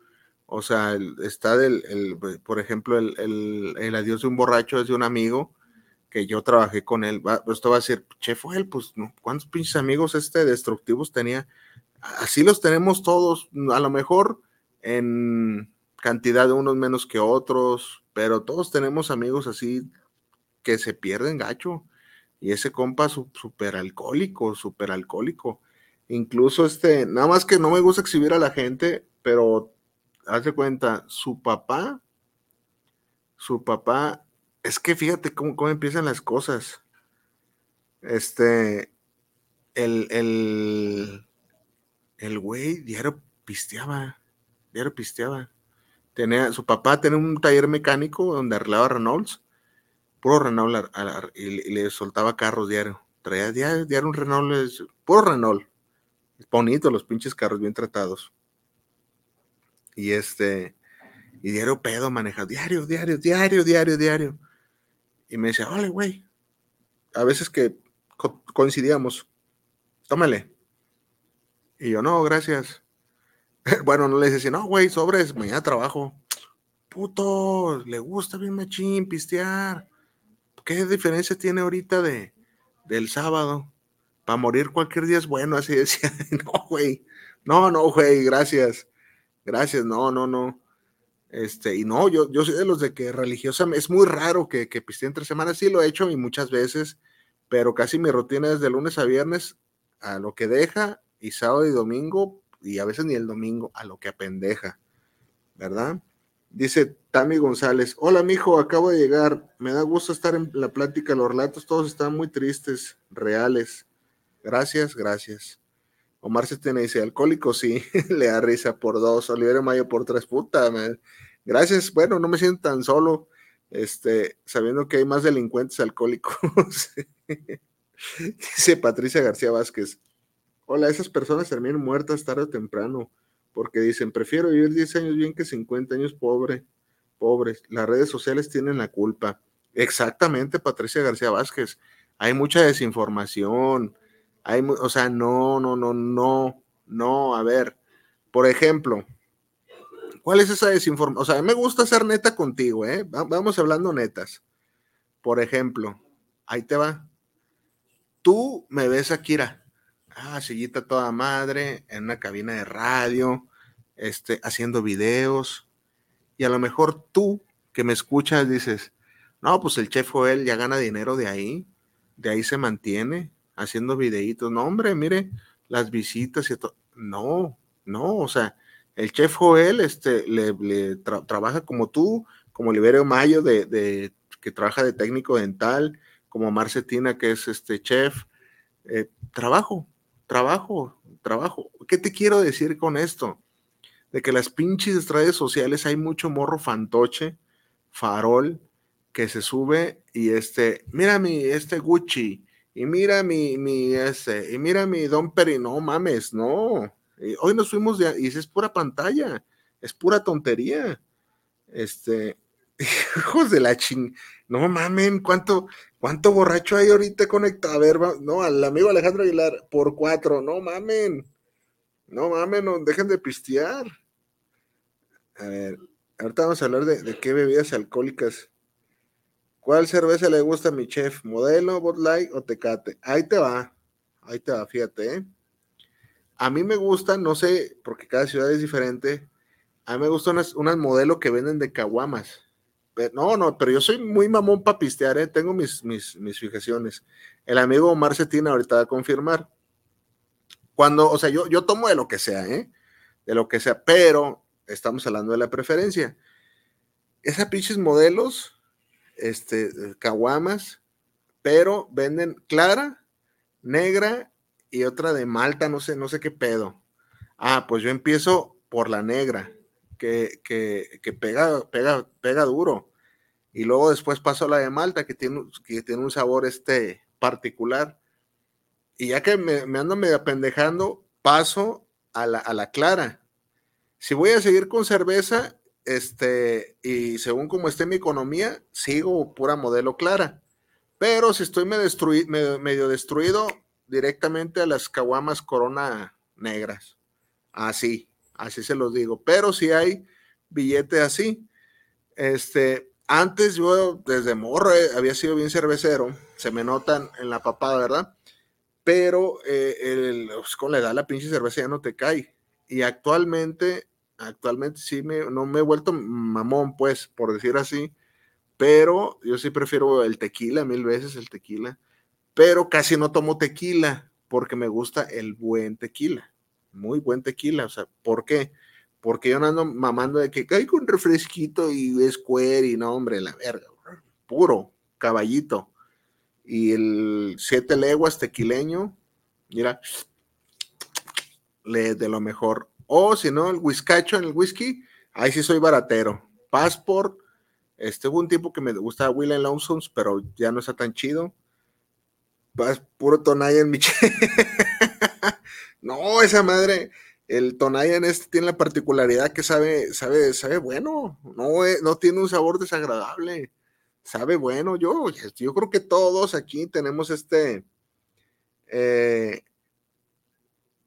B: O sea, está del, el, por ejemplo, el, el, el, adiós de un borracho es de un amigo que yo trabajé con él. Va, esto va a decir, che, fue él, pues, ¿cuántos pinches amigos este destructivos tenía? Así los tenemos todos, a lo mejor en cantidad de unos menos que otros, pero todos tenemos amigos así que se pierden gacho. Y ese compa súper alcohólico, súper alcohólico. Incluso este, nada más que no me gusta exhibir a la gente, pero haz de cuenta, su papá, su papá es que fíjate cómo, cómo empiezan las cosas. Este, el, el, el güey diario pisteaba, diario pisteaba. Tenía, su papá tenía un taller mecánico donde arreglaba Renaults, puro Renault, y, le soltaba carros diario. Traía diario, diario un Renault, puro Renault. Bonito los pinches carros, bien tratados. Y este, y diario pedo manejado, diario, diario, diario, diario, diario. Y me decía, vale, güey. A veces que co- coincidíamos, tómale. Y yo, no, gracias. bueno, no le decía no, güey, sobres, mañana trabajo. Puto, le gusta bien machín pistear. ¿Qué diferencia tiene ahorita de del sábado? Para morir cualquier día es bueno, así decía. no, güey. No, no, güey, gracias. Gracias, no, no, no. Este, y no, yo, yo soy de los de que religiosamente, es muy raro que, que piste entre semanas, sí lo he hecho y muchas veces, pero casi mi rutina es de lunes a viernes a lo que deja y sábado y domingo y a veces ni el domingo a lo que apendeja, ¿verdad? Dice Tami González, hola mijo, acabo de llegar, me da gusto estar en la plática, los relatos todos están muy tristes, reales. Gracias, gracias. Omar Cetena dice, alcohólico sí, le da risa por dos, Oliverio Mayo por tres, puta, gracias, bueno, no me siento tan solo, este, sabiendo que hay más delincuentes alcohólicos. dice Patricia García Vázquez, hola, esas personas terminan muertas tarde o temprano, porque dicen, prefiero vivir 10 años bien que 50 años pobre, pobres, las redes sociales tienen la culpa. Exactamente, Patricia García Vázquez, hay mucha desinformación, hay, o sea, no, no, no, no, no, a ver, por ejemplo, ¿cuál es esa desinformación? O sea, me gusta ser neta contigo, ¿eh? Va- Vamos hablando netas. Por ejemplo, ahí te va. Tú me ves a Kira, ah, sillita toda madre, en una cabina de radio, este, haciendo videos, y a lo mejor tú que me escuchas dices, no, pues el chef Joel ya gana dinero de ahí, de ahí se mantiene haciendo videitos. No, hombre, mire las visitas y todo. No, no, o sea, el chef Joel este, le, le tra- trabaja como tú, como Liberio Mayo, de, de- que trabaja de técnico dental, como Marcetina, que es este chef. Eh, trabajo, trabajo, trabajo. ¿Qué te quiero decir con esto? De que las pinches redes sociales hay mucho morro fantoche, farol, que se sube y este, mira mi, este Gucci, y mira mi, mi, este, y mira mi Don Peri, no mames, no. Hoy nos fuimos de, y es pura pantalla, es pura tontería. Este, hijos de la ching, no mamen, cuánto, cuánto borracho hay ahorita conectado. A ver, no, al amigo Alejandro Aguilar, por cuatro, no mamen, no mamen, no, dejen de pistear. A ver, ahorita vamos a hablar de, de qué bebidas alcohólicas. ¿Cuál cerveza le gusta a mi chef? ¿Modelo, Bud Light o Tecate? Ahí te va, ahí te va, fíjate. ¿eh? A mí me gustan, no sé, porque cada ciudad es diferente. A mí me gustan unas, unas modelo que venden de caguamas. No, no, pero yo soy muy mamón para pistear, ¿eh? tengo mis, mis, mis fijaciones. El amigo Omar ahorita va a confirmar. Cuando, o sea, yo, yo tomo de lo que sea, ¿eh? De lo que sea, pero estamos hablando de la preferencia. Esas pinches modelos, este, caguamas, pero venden clara, negra y otra de malta, no sé, no sé qué pedo. Ah, pues yo empiezo por la negra, que, que, que pega, pega, pega duro. Y luego después paso a la de malta, que tiene, que tiene un sabor este particular. Y ya que me, me ando medio apendejando, paso a la, a la clara. Si voy a seguir con cerveza, este, y según como esté mi economía, sigo pura modelo clara. Pero si estoy medio, destrui- medio, medio destruido, directamente a las caguamas corona negras. Así, así se los digo. Pero si hay billete así. Este, antes yo desde morro eh, había sido bien cervecero, se me notan en la papada, ¿verdad? Pero eh, el- pues, con la edad la pinche cerveza ya no te cae. Y actualmente, actualmente sí me, no me he vuelto mamón, pues, por decir así. Pero yo sí prefiero el tequila, mil veces el tequila. Pero casi no tomo tequila porque me gusta el buen tequila. Muy buen tequila. O sea, ¿por qué? Porque yo no ando mamando de que hay un refresquito y es square y no, hombre, la verga. puro, caballito. Y el siete leguas tequileño, mira, le de lo mejor. O si no, el whiskacho en el whisky, ahí sí soy baratero. Passport, este hubo un tiempo que me gustaba Will Lonesome, pero ya no está tan chido. Vas puro Tonayan, en mi che- No, esa madre, el Tonayan este tiene la particularidad que sabe, sabe, sabe bueno, no, es- no tiene un sabor desagradable, sabe bueno. Yo, yo creo que todos aquí tenemos este, eh,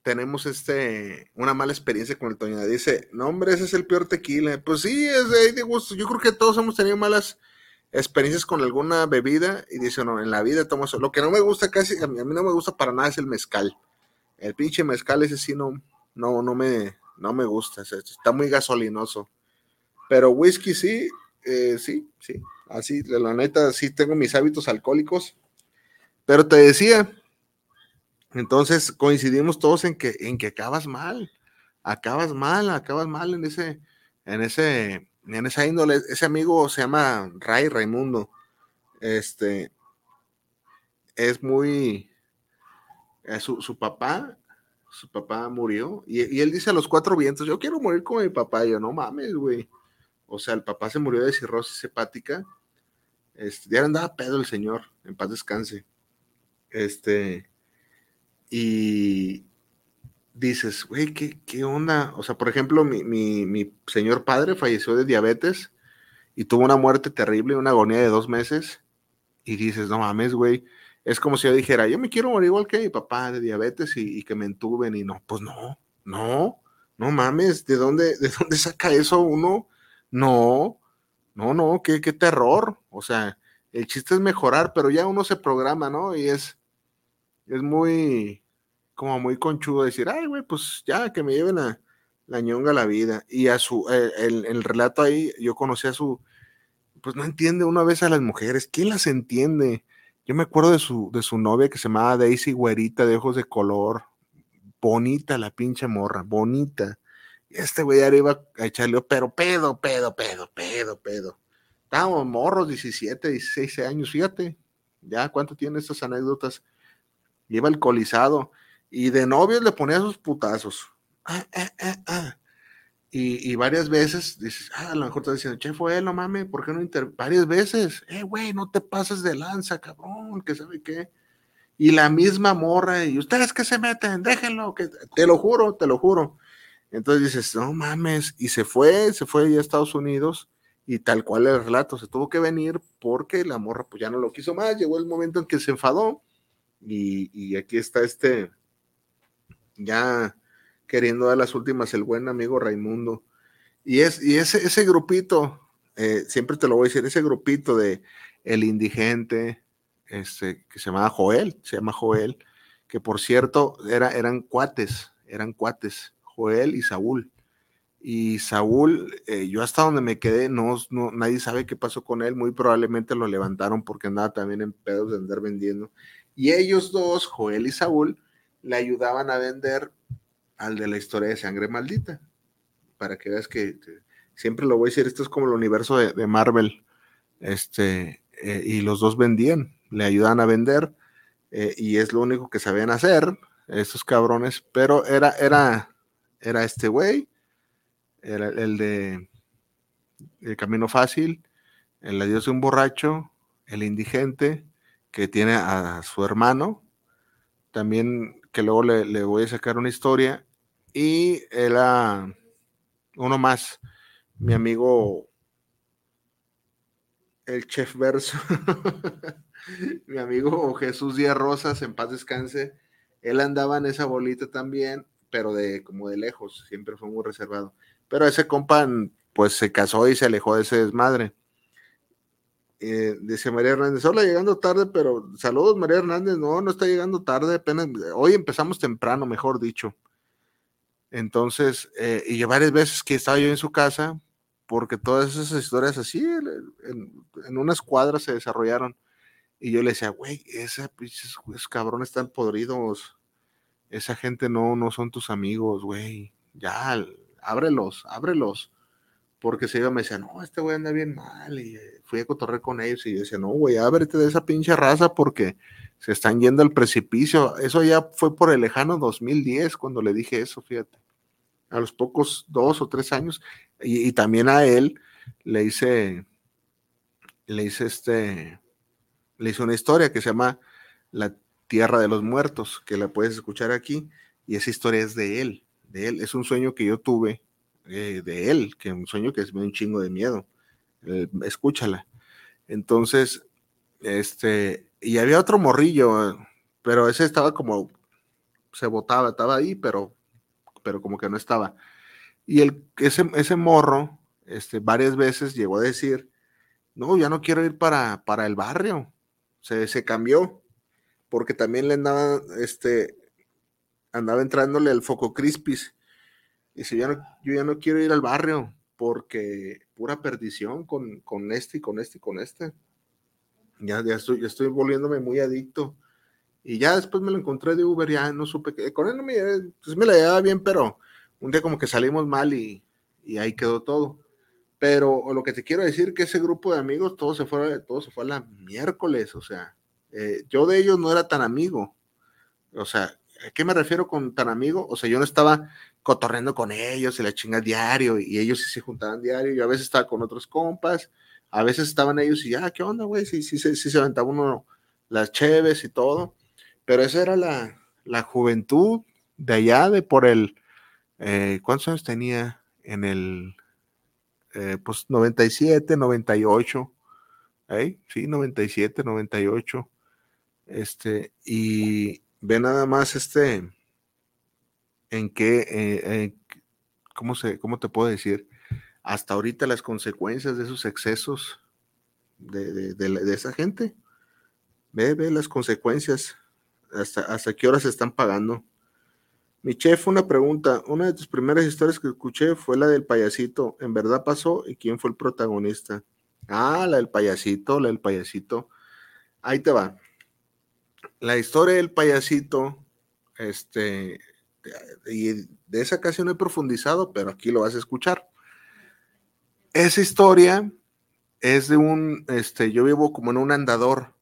B: tenemos este, una mala experiencia con el Toña. Dice, no, hombre, ese es el peor tequila. Pues sí, es de, de gusto. Yo creo que todos hemos tenido malas experiencias con alguna bebida y dice, no, en la vida tomo eso. Lo que no me gusta casi, a mí, a mí no me gusta para nada es el mezcal. El pinche mezcal ese sí no, no, no me, no me gusta. está muy gasolinoso. Pero whisky sí, eh, sí, sí. Así, la neta, sí tengo mis hábitos alcohólicos. Pero te decía, entonces coincidimos todos en que, en que acabas mal, acabas mal, acabas mal en ese, en ese, en esa índole. Ese amigo se llama Ray Raimundo. Este es muy, eh, su, su papá, su papá murió y, él dice a los cuatro vientos, yo quiero morir como mi papá. Y yo, no mames, güey. O sea, el papá se murió de cirrosis hepática. Este, ya andaba pedo el señor, en paz descanse. Este, y dices, güey, ¿qué, ¿qué onda? O sea, por ejemplo, mi, mi, mi señor padre falleció de diabetes y tuvo una muerte terrible, una agonía de dos meses. Y dices, no mames, güey. Es como si yo dijera, yo me quiero morir igual que mi papá de diabetes y, que me entuben. Y no, pues no, no, no mames. ¿De dónde, de dónde saca eso uno? No, no, no, qué, qué terror. O sea, el chiste es mejorar, pero ya uno se programa, ¿no? Y es, es muy, como muy conchudo decir, ay, güey, pues ya que me lleven a la ñonga la vida. Y a su, eh, el, el relato ahí, yo conocí a su, pues no entiende una vez a las mujeres, ¿quién las entiende? Yo me acuerdo de su, de su novia que se llamaba Daisy Güerita, de ojos de color, bonita la pinche morra, bonita. Y este güey ahora iba a echarle, pero pedo, pedo, pedo, pedo, pedo. Estábamos morros, 17, 16 años, fíjate, ya cuánto tiene estas anécdotas. Iba alcoholizado y de novios le ponía sus putazos. Ah, ah, ah, ah. Y, y, varias veces dices, ah, a lo mejor estás diciendo, che, fue él, no mames, ¿por qué no inter Varias veces, eh, güey, no te pases de lanza, cabrón, que sabe qué. Y la misma morra, y ustedes que se meten, déjenlo, que te lo juro, te lo juro. Entonces dices, no mames, y se fue, se fue a Estados Unidos, y tal cual el relato, se tuvo que venir porque la morra pues ya no lo quiso más, llegó el momento en que se enfadó, y, y aquí está este, ya queriendo dar las últimas el buen amigo Raimundo. Y, es, y ese, ese grupito, eh, siempre te lo voy a decir, ese grupito de el indigente, este, que se llamaba Joel, se llama Joel, que por cierto era, eran cuates, eran cuates, Joel y Saúl. Y Saúl, eh, yo hasta donde me quedé, no, no, nadie sabe qué pasó con él, muy probablemente lo levantaron porque andaba también en pedos de andar vendiendo. Y ellos dos, Joel y Saúl, le ayudaban a vender al de la historia de sangre maldita. Para que veas que, siempre lo voy a decir, esto es como el universo de, Marvel. Este, eh, y los dos vendían, le ayudaban a vender, eh, y es lo único que sabían hacer, esos cabrones, pero era, era, era este güey, era el de El Camino Fácil, el adiós de un borracho, el indigente, que tiene a su hermano, también que luego le, voy a sacar una historia, y era uno más, mi amigo el chef verso, mi amigo Jesús Díaz Rosas, en paz descanse, él andaba en esa bolita también, pero de como de lejos, siempre fue muy reservado. Pero ese compa, pues se casó y se alejó de ese desmadre. Eh, dice María Hernández, hola, llegando tarde, pero saludos María Hernández, no, no está llegando tarde, apenas, hoy empezamos temprano, mejor dicho. Entonces, eh, y varias veces que estaba yo en su casa, porque todas esas historias así, en, unas cuadras se desarrollaron. Y yo le decía, güey, esos, esos cabrones están podridos. Esa gente no, no son tus amigos, güey. Ya, ábrelos, ábrelos. Porque se iba, me decía, no, este güey anda bien mal, y eh, fui a cotorrear con ellos, y yo decía, no, güey, ábrete de esa pinche raza porque se están yendo al precipicio. Eso ya fue por el lejano 2010 cuando le dije eso, fíjate. A los pocos dos o tres años, y, y también a él le hice, le hice este, le hice una historia que se llama La Tierra de los Muertos, que la puedes escuchar aquí, y esa historia es de él, de él, es un sueño que yo tuve eh, de él, que un sueño que es un chingo de miedo, Eh, escúchala. Entonces, este, y había otro morrillo, pero ese estaba como, se botaba, estaba ahí, pero, pero como que no estaba. Y el, ese, ese morro, este, varias veces llegó a decir, no, ya no quiero ir para, para el barrio. Se, se cambió, porque también le andaba, este, andaba entrándole al foco crispis. Dice, ya no, yo ya no quiero ir al barrio, porque pura perdición con, con este y con este y con este. Ya, ya, estoy, ya estoy volviéndome muy adicto. Y ya después me lo encontré de Uber, ya no supe que, con él no me, pues me la llevaba bien, pero un día como que salimos mal y, y ahí quedó todo. Pero lo que te quiero decir que ese grupo de amigos, todo se fue, todo se fue a la miércoles, o sea, eh, yo de ellos no era tan amigo. O sea, ¿a qué me refiero con tan amigo? O sea, yo no estaba cotorreando con ellos y la chinga diario y ellos sí se juntaban diario. Yo a veces estaba con otros compas, a veces estaban ellos y ya, ¿qué onda, güey? Sí, sí, sí, sí se aventaba uno las cheves y todo. Pero esa era la, la juventud de allá, de por el, eh, ¿cuántos años tenía? En el, eh, pues 97, 98, ¿eh? sí, 97, 98, este, y ve nada más este, en qué, eh, eh, ¿cómo, se, ¿cómo te puedo decir? Hasta ahorita las consecuencias de esos excesos de, de, de, de esa gente, ve, ve las consecuencias, hasta, hasta qué horas se están pagando. Mi chef, una pregunta. Una de tus primeras historias que escuché fue la del payasito. ¿En verdad pasó? ¿Y quién fue el protagonista? Ah, la del payasito, la del payasito. Ahí te va. La historia del payasito, este, y de esa casi no he profundizado, pero aquí lo vas a escuchar. Esa historia es de un, este, yo vivo como en un andador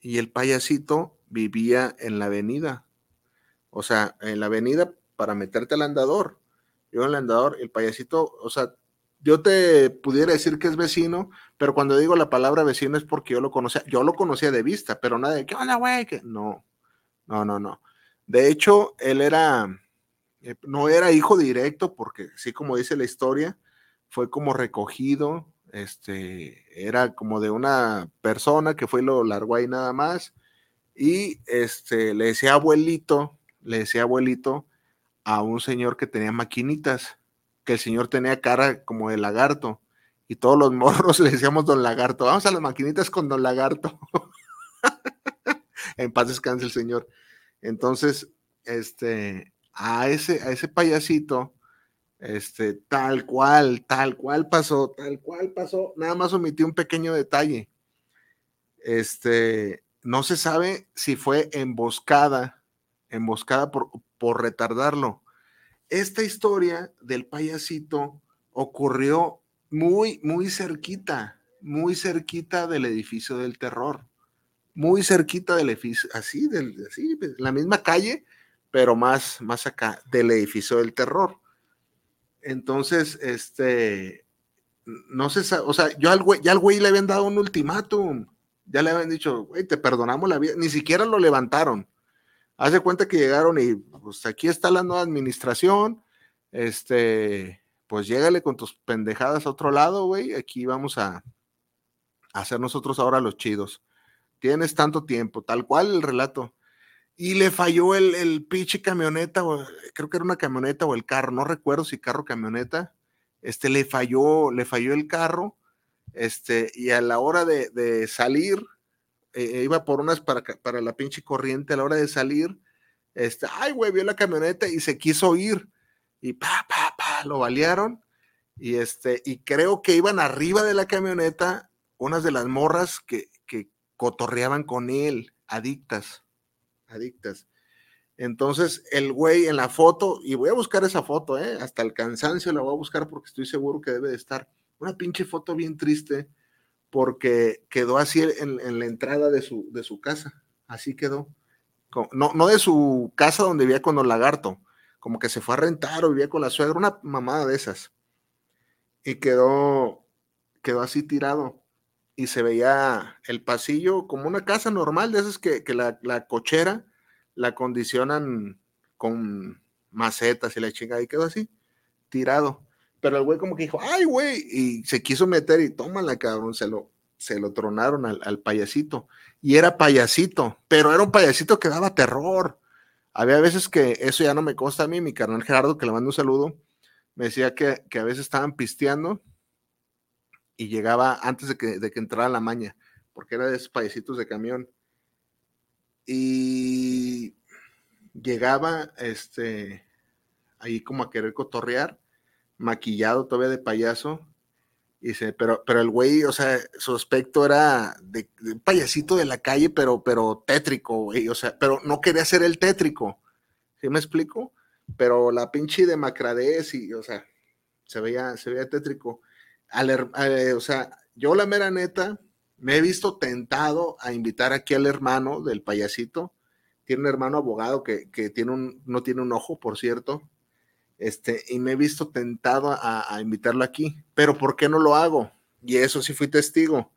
B: y el payasito vivía en la avenida o sea, en la avenida para meterte al andador. Yo en el andador, el payasito, o sea, yo te pudiera decir que es vecino, pero cuando digo la palabra vecino es porque yo lo conocía, yo lo conocía de vista, pero nada de, ¿qué onda, güey? No, no, no, no. De hecho, él era, eh, no era hijo directo, porque sí, como dice la historia, fue como recogido, este, era como de una persona que fue y lo largó ahí nada más, y este, le decía abuelito, le decía abuelito a un señor que tenía maquinitas, que el señor tenía cara como de lagarto, y todos los morros le decíamos don lagarto, vamos a las maquinitas con don lagarto. en paz descanse el señor. Entonces, este, a ese, a ese payasito, este, tal cual, tal cual pasó, tal cual pasó, nada más omití un pequeño detalle. Este, no se sabe si fue emboscada emboscada por, por retardarlo. Esta historia del payasito ocurrió muy, muy cerquita, muy cerquita del edificio del terror, muy cerquita del edificio, así, del, así, la misma calle, pero más, más acá, del edificio del terror. Entonces, este, no sé, o sea, yo al güey, ya al güey le habían dado un ultimátum, ya le habían dicho, güey, te perdonamos la vida, ni siquiera lo levantaron Hace cuenta que llegaron y pues aquí está la nueva administración. Este, pues llégale con tus pendejadas a otro lado, güey. Aquí vamos a, hacer nosotros ahora los chidos. Tienes tanto tiempo, tal cual el relato. Y le falló el, el pinche camioneta, o, creo que era una camioneta o el carro, no recuerdo si carro o camioneta. Este, le falló, le falló el carro. Este, y a la hora de, de salir, eh, iba por unas para, para la pinche corriente a la hora de salir. Este, ay, güey, vio la camioneta y se quiso ir. Y pa, pa, pa, lo balearon. Y este, y creo que iban arriba de la camioneta unas de las morras que, que cotorreaban con él, adictas, adictas. Entonces, el güey en la foto, y voy a buscar esa foto, ¿eh? hasta el cansancio la voy a buscar porque estoy seguro que debe de estar. Una pinche foto bien triste porque quedó así en, la entrada de su, de su casa. Así quedó. No, no de su casa donde vivía con Don Lagarto, como que se fue a rentar o vivía con la suegra, una mamada de esas. Y quedó, quedó así tirado. Y se veía el pasillo como una casa normal, de esas que, que la, la cochera la condicionan con macetas y la chingada, y quedó así, tirado. Pero el güey como que dijo, ay, güey, y se quiso meter y tómala, cabrón, se lo, se lo tronaron al, al payasito. Y era payasito, pero era un payasito que daba terror. Había veces que, eso ya no me consta a mí, mi carnal Gerardo, que le mando un saludo, me decía que, que a veces estaban pisteando y llegaba antes de que, de que entrara la maña, porque era de esos payasitos de camión. Y llegaba este ahí como a querer cotorrear, maquillado todavía de payaso. Y dice, pero, pero el güey, o sea, su aspecto era de, un payasito de la calle, pero, pero tétrico, güey. O sea, pero no quería ser el tétrico. ¿Sí me explico? Pero la pinche demacradez y, o sea, se veía, se veía tétrico. Al her- eh, o sea, yo la mera neta, me he visto tentado a invitar aquí al hermano del payasito. Tiene un hermano abogado que, que tiene un, no tiene un ojo, por cierto. Este, y me he visto tentado a, a invitarlo aquí. Pero ¿por qué no lo hago? Y eso sí fui testigo.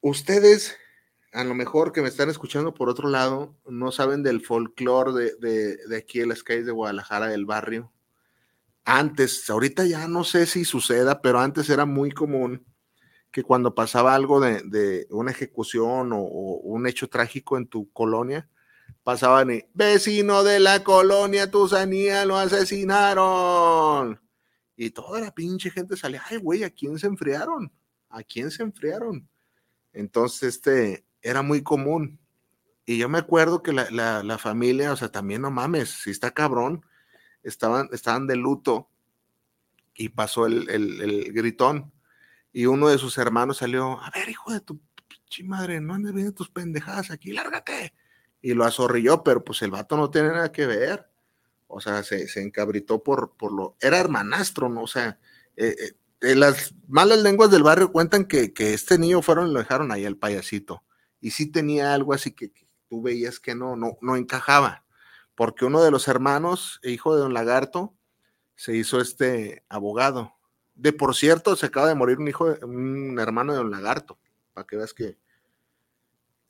B: Ustedes, a lo mejor que me están escuchando por otro lado, no saben del folclore de, de, aquí en las calles de Guadalajara, del barrio. Antes, ahorita ya no sé si suceda, pero antes era muy común que cuando pasaba algo de, de una ejecución o un hecho trágico en tu colonia, pasaban y, vecino de la colonia Tusanía, lo asesinaron. Y toda la pinche gente salía, ay, güey, ¿a quién se enfriaron? ¿A quién se enfriaron? Entonces, este, era muy común. Y yo me acuerdo que la, la, la familia, o sea, también no mames, si está cabrón, estaban, estaban de luto y pasó el, el, el gritón y uno de sus hermanos salió, a ver, hijo de tu madre, no andes viendo tus pendejadas aquí, lárgate. Y lo azorrilló, pero pues el vato no tiene nada que ver. O sea, se, se encabritó por, por lo... Era hermanastro, ¿no? O sea, eh, eh, las malas lenguas del barrio cuentan que, que, este niño fueron y lo dejaron ahí al payasito. Y sí tenía algo así que, que tú veías que no, no, no encajaba. Porque uno de los hermanos, hijo de don Lagarto, se hizo este abogado de por cierto, se acaba de morir un hijo, un hermano de Don Lagarto, para que veas que.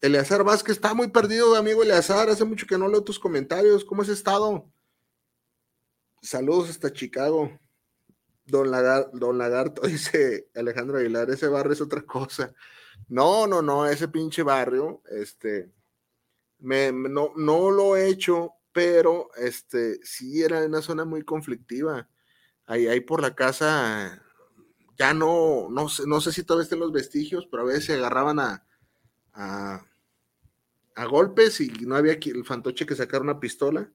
B: Eleazar Vázquez está muy perdido, amigo Eleazar. Hace mucho que no leo tus comentarios. ¿Cómo has estado? Saludos hasta Chicago. Don, Lagar, Don Lagarto, dice Alejandro Aguilar, ese barrio es otra cosa. No, no, no, ese pinche barrio, este, me, no, no lo he hecho, pero este, sí era una zona muy conflictiva ahí, ahí por la casa, ya no, no sé, no sé si todavía estén los vestigios, pero a veces se agarraban a, a, a golpes y no había el fantoche que sacara una pistola,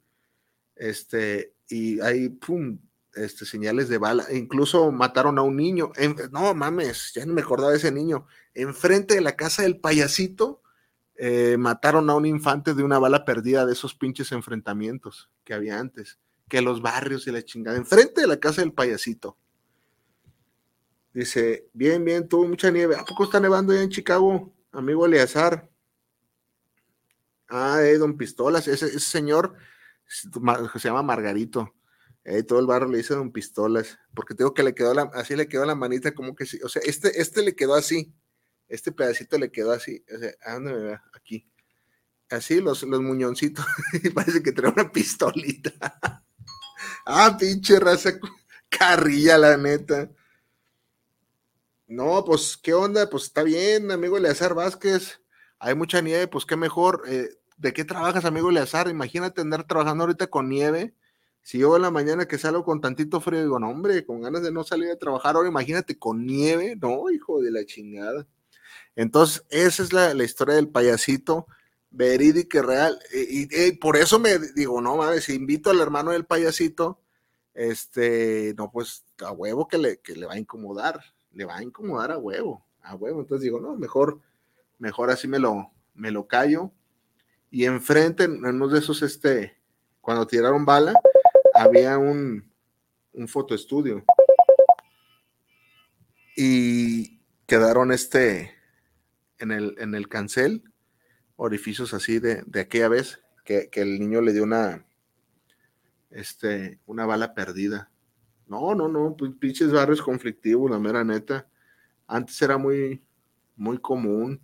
B: este, y ahí, pum, este, señales de bala, incluso mataron a un niño, en, no mames, ya no me acordaba de ese niño, enfrente de la casa del payasito, eh, mataron a un infante de una bala perdida de esos pinches enfrentamientos que había antes que los barrios y la chingada, enfrente de la casa del payasito. Dice, bien, bien, tuvo mucha nieve. ¿A poco está nevando ya en Chicago, amigo Eleazar? Ah, eh, don Pistolas, ese, ese señor se llama Margarito. Eh, todo el barrio le dice don Pistolas, porque tengo que le quedó la, así le quedó la manita como que sí, o sea, este, este le quedó así, este pedacito le quedó así, o sea, ¿a dónde me ve? Aquí. Así, los, los muñoncitos, parece que trae una pistolita. Ah, pinche raza carrilla, la neta. No, pues, ¿qué onda? Pues está bien, amigo Eleazar Vázquez. Hay mucha nieve, pues qué mejor. Eh, ¿De qué trabajas, amigo Eleazar? Imagínate andar trabajando ahorita con nieve. Si yo en la mañana que salgo con tantito frío, digo, no, hombre, con ganas de no salir a trabajar, ahora imagínate con nieve. No, hijo de la chingada. Entonces, esa es la, historia del payasito verídica y real. Y, por eso me digo, no mames, si invito al hermano del payasito, este, no, pues a huevo que le, que le va a incomodar, le va a incomodar a huevo, a huevo. Entonces digo, no, mejor, mejor así me lo, me lo callo. y enfrente, en uno de esos, este, cuando tiraron bala, había un, un fotoestudio. Y quedaron este, en el, en el cancel, orificios así de, de aquella vez, que, que el niño le dio una, este, una bala perdida. No, no, no, pues, pinches barrios conflictivos, la mera neta. Antes era muy, muy común.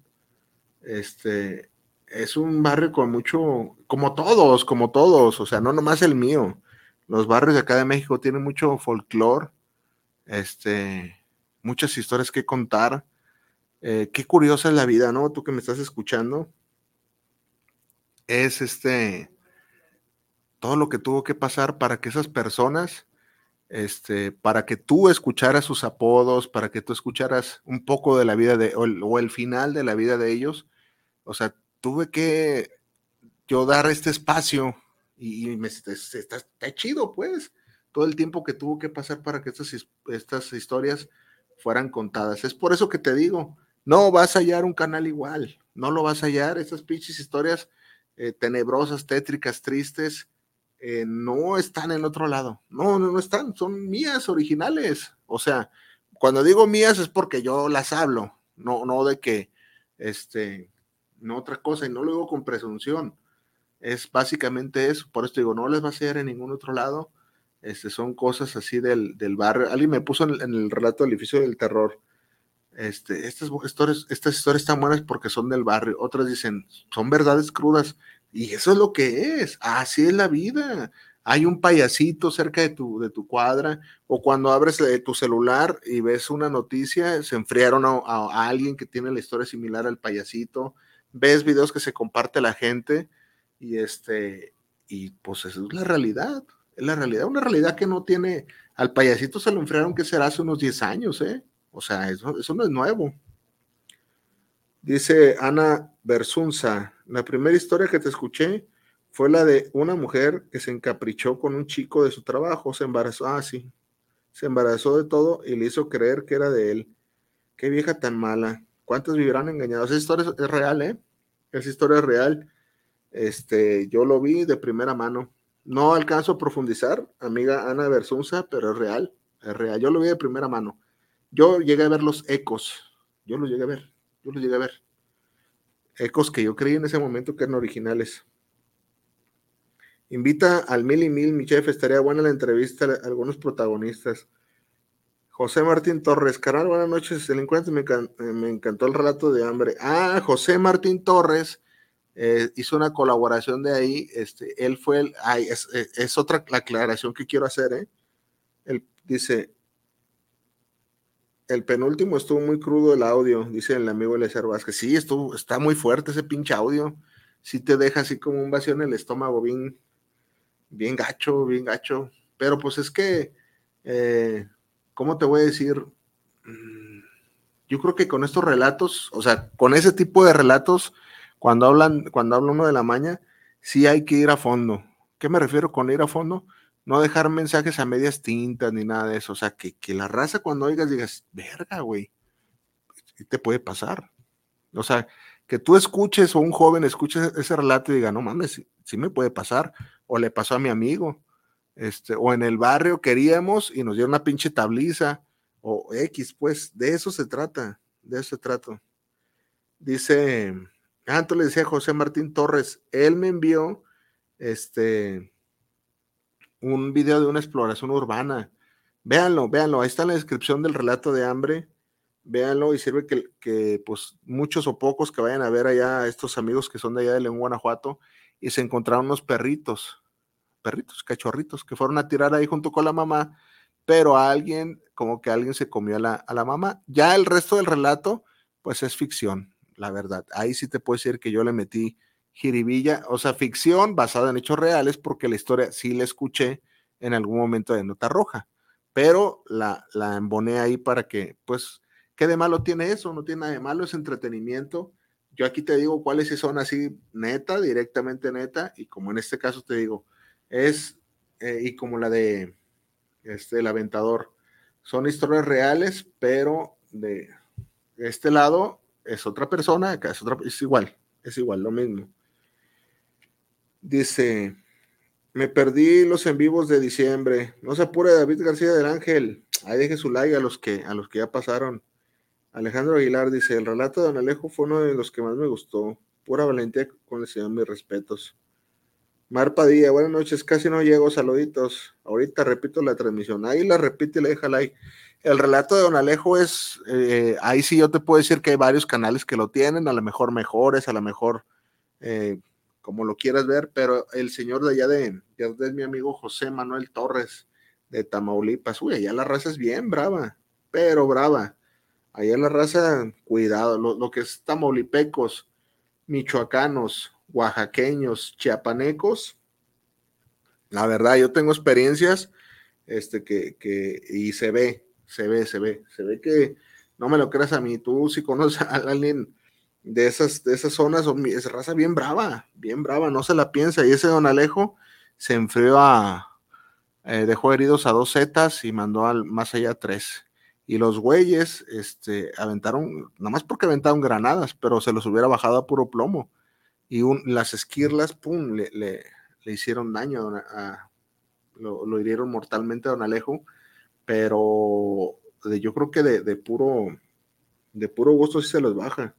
B: Este, es un barrio con mucho, como todos, como todos, o sea, no nomás el mío. Los barrios de acá de México tienen mucho folclore, este, muchas historias que contar. Eh, qué curiosa es la vida, ¿no? Tú que me estás escuchando. Es este, todo lo que tuvo que pasar para que esas personas, este, para que tú escucharas sus apodos, para que tú escucharas un poco de la vida de, o el, o el final de la vida de ellos. O sea, tuve que yo dar este espacio y, me, está, chido, pues, todo el tiempo que tuvo que pasar para que estas, estas historias fueran contadas. Es por eso que te digo, no vas a hallar un canal igual, no lo vas a hallar, estas pinches historias eh, tenebrosas, tétricas, tristes, eh, no están en otro lado. No, no, no están, son mías originales. O sea, cuando digo mías es porque yo las hablo, no, no de que, este, no otra cosa, y no lo digo con presunción. Es básicamente eso. Por eso digo, no les va a ser en ningún otro lado. Este, son cosas así del, del barrio. Alguien me puso en, el relato del edificio del terror. Este, estas historias, estas historias están buenas porque son del barrio. Otras dicen, son verdades crudas. Y eso es lo que es, así es la vida. Hay un payasito cerca de tu, de tu cuadra, o cuando abres eh, tu celular y ves una noticia, se enfriaron a, alguien que tiene la historia similar al payasito, ves videos que se comparte la gente, y este, y pues eso es la realidad, es la realidad, una realidad que no tiene, al payasito se lo enfriaron que será hace unos 10 años, ¿eh? O sea, eso, eso no es nuevo. Dice Ana Bersunza, la primera historia que te escuché fue la de una mujer que se encaprichó con un chico de su trabajo, se embarazó, ah, sí, se embarazó de todo y le hizo creer que era de él. Qué vieja tan mala. ¿Cuántos vivirán engañados? Esa historia es real, ¿eh? Esa historia es real. Este, yo lo vi de primera mano. No alcanzo a profundizar, amiga Ana Bersunza, pero es real, es real. Yo lo vi de primera mano. Yo llegué a ver los ecos, yo los llegué a ver yo los llegué a ver. Ecos que yo creí en ese momento que eran originales. Invita al mil y mil, mi chef, estaría buena la entrevista a algunos protagonistas. José Martín Torres, canal, buenas noches, delincuentes, me, me, encantó el relato de hambre. Ah, José Martín Torres eh, hizo una colaboración de ahí, este, él fue el, ay, es, es, otra la aclaración que quiero hacer, ¿eh? Él dice, el penúltimo estuvo muy crudo el audio, dice el amigo Eleazar Vázquez. Sí, estuvo, está muy fuerte ese pinche audio. Sí te deja así como un vacío en el estómago, bien, bien gacho, bien gacho. Pero pues es que, eh, ¿cómo te voy a decir? Mm, yo creo que con estos relatos, o sea, con ese tipo de relatos, cuando hablan, cuando habla uno de la maña, sí hay que ir a fondo. ¿Qué me refiero con ir a fondo? no dejar mensajes a medias tintas ni nada de eso. O sea, que, que la raza cuando oigas digas, verga, güey, ¿qué te puede pasar? O sea, que tú escuches o un joven escuche ese relato y diga, no mames, sí, me puede pasar. O le pasó a mi amigo. Este, o en el barrio queríamos y nos dieron una pinche tabliza. O X, pues, de eso se trata. De eso se trata. Dice, antes le decía José Martín Torres, él me envió, este, un video de una exploración urbana. Véanlo, véanlo, ahí está en la descripción del relato de hambre. Véanlo y sirve que, que, pues muchos o pocos que vayan a ver allá a estos amigos que son de allá de León, Guanajuato, y se encontraron unos perritos, perritos, cachorritos, que fueron a tirar ahí junto con la mamá, pero a alguien, como que alguien se comió a la, a la mamá. Ya el resto del relato, pues es ficción, la verdad. Ahí sí te puedo decir que yo le metí jiribilla, o sea, ficción basada en hechos reales, porque la historia sí la escuché en algún momento de Nota Roja, pero la, la emboné ahí para que, pues, ¿qué de malo tiene eso? No tiene nada de malo, es entretenimiento. Yo aquí te digo cuáles son así neta, directamente neta, y como en este caso te digo, es, eh, y como la de este, El Aventador, son historias reales, pero de este lado es otra persona, acá es, otra, es igual, es igual, lo mismo. Dice, me perdí los en vivos de diciembre. No se apure David García del Ángel. Ahí deje su like a los que, a los que ya pasaron. Alejandro Aguilar dice, el relato de Don Alejo fue uno de los que más me gustó. Pura valentía con el señor, mis respetos. Mar Padilla, buenas noches, casi no llego, saluditos. Ahorita repito la transmisión. Ahí la repite y le deja like. El relato de Don Alejo es, eh, ahí sí yo te puedo decir que hay varios canales que lo tienen, a lo mejor mejores, a lo mejor eh, como lo quieras ver, pero el señor de allá de, es mi amigo José Manuel Torres de Tamaulipas, uy, allá la raza es bien brava, pero brava. Allá la raza, cuidado, lo, lo que es tamaulipecos, michoacanos, oaxaqueños, chiapanecos. La verdad, yo tengo experiencias este, que, que, y se ve, se ve, se ve, se ve que no me lo creas a mí, tú si conoces a alguien de esas, de esas zonas, es raza bien brava, bien brava, no se la piensa. Y ese don Alejo se enfrió a, eh, dejó heridos a dos zetas y mandó al más allá tres. Y los güeyes, este, aventaron, nada más porque aventaron granadas, pero se los hubiera bajado a puro plomo. Y las esquirlas, pum, le, le, le hicieron daño, a, lo, hirieron mortalmente a don Alejo, pero de, yo creo que de, de, puro, de puro gusto sí se los baja.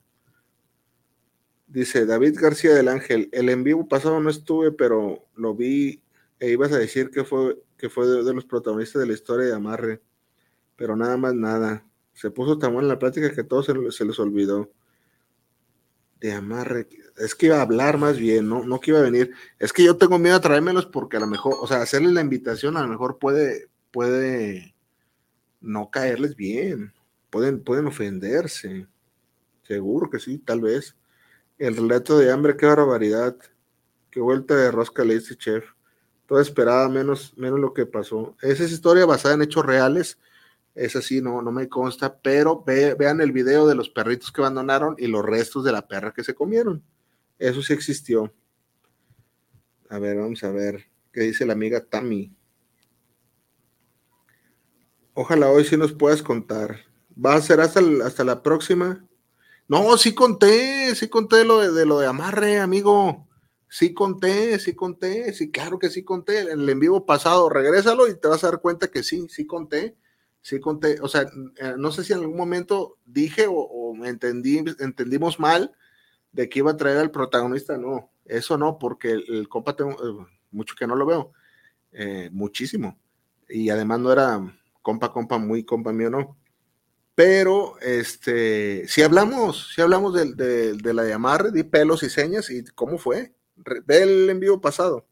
B: Dice David García del Ángel, el en vivo pasado no estuve, pero lo vi e ibas a decir que fue, que fue de, los protagonistas de la historia de Amarre, pero nada más nada. Se puso tan buena la plática que todo se, se les olvidó. Es que iba a hablar más bien, ¿no? No que iba a venir. Es que yo tengo miedo a traérmelos porque a lo mejor, o sea, hacerles la invitación a lo mejor puede, puede no caerles bien. Pueden, pueden ofenderse. Seguro que sí, tal vez. El relato de hambre, qué barbaridad. Qué vuelta de rosca le dice chef. Todo esperaba menos, menos lo que pasó. Esa es historia basada en hechos reales. Es así, no, no me consta, pero ve, vean el video de los perritos que abandonaron y los restos de la perra que se comieron. Eso sí existió. A ver, vamos a ver qué dice la amiga Tami. Ojalá hoy sí nos puedas contar. ¿Va a ser hasta, hasta la próxima? No, sí conté, sí conté lo de, de, lo de amarre, amigo. Sí conté, sí conté, sí, claro que sí conté. En el en vivo pasado, regrésalo y te vas a dar cuenta que sí, sí conté. Sí conté, o sea, eh, no sé si en algún momento dije o, o entendí, entendimos mal de que iba a traer al protagonista, no, eso no, porque el, compa tengo eh, mucho que no lo veo, eh, muchísimo. Y además no era compa, compa, muy compa mío, no. Pero, este, si hablamos, si hablamos de, de, de, la de di pelos y señas y cómo fue. Ve el envío pasado.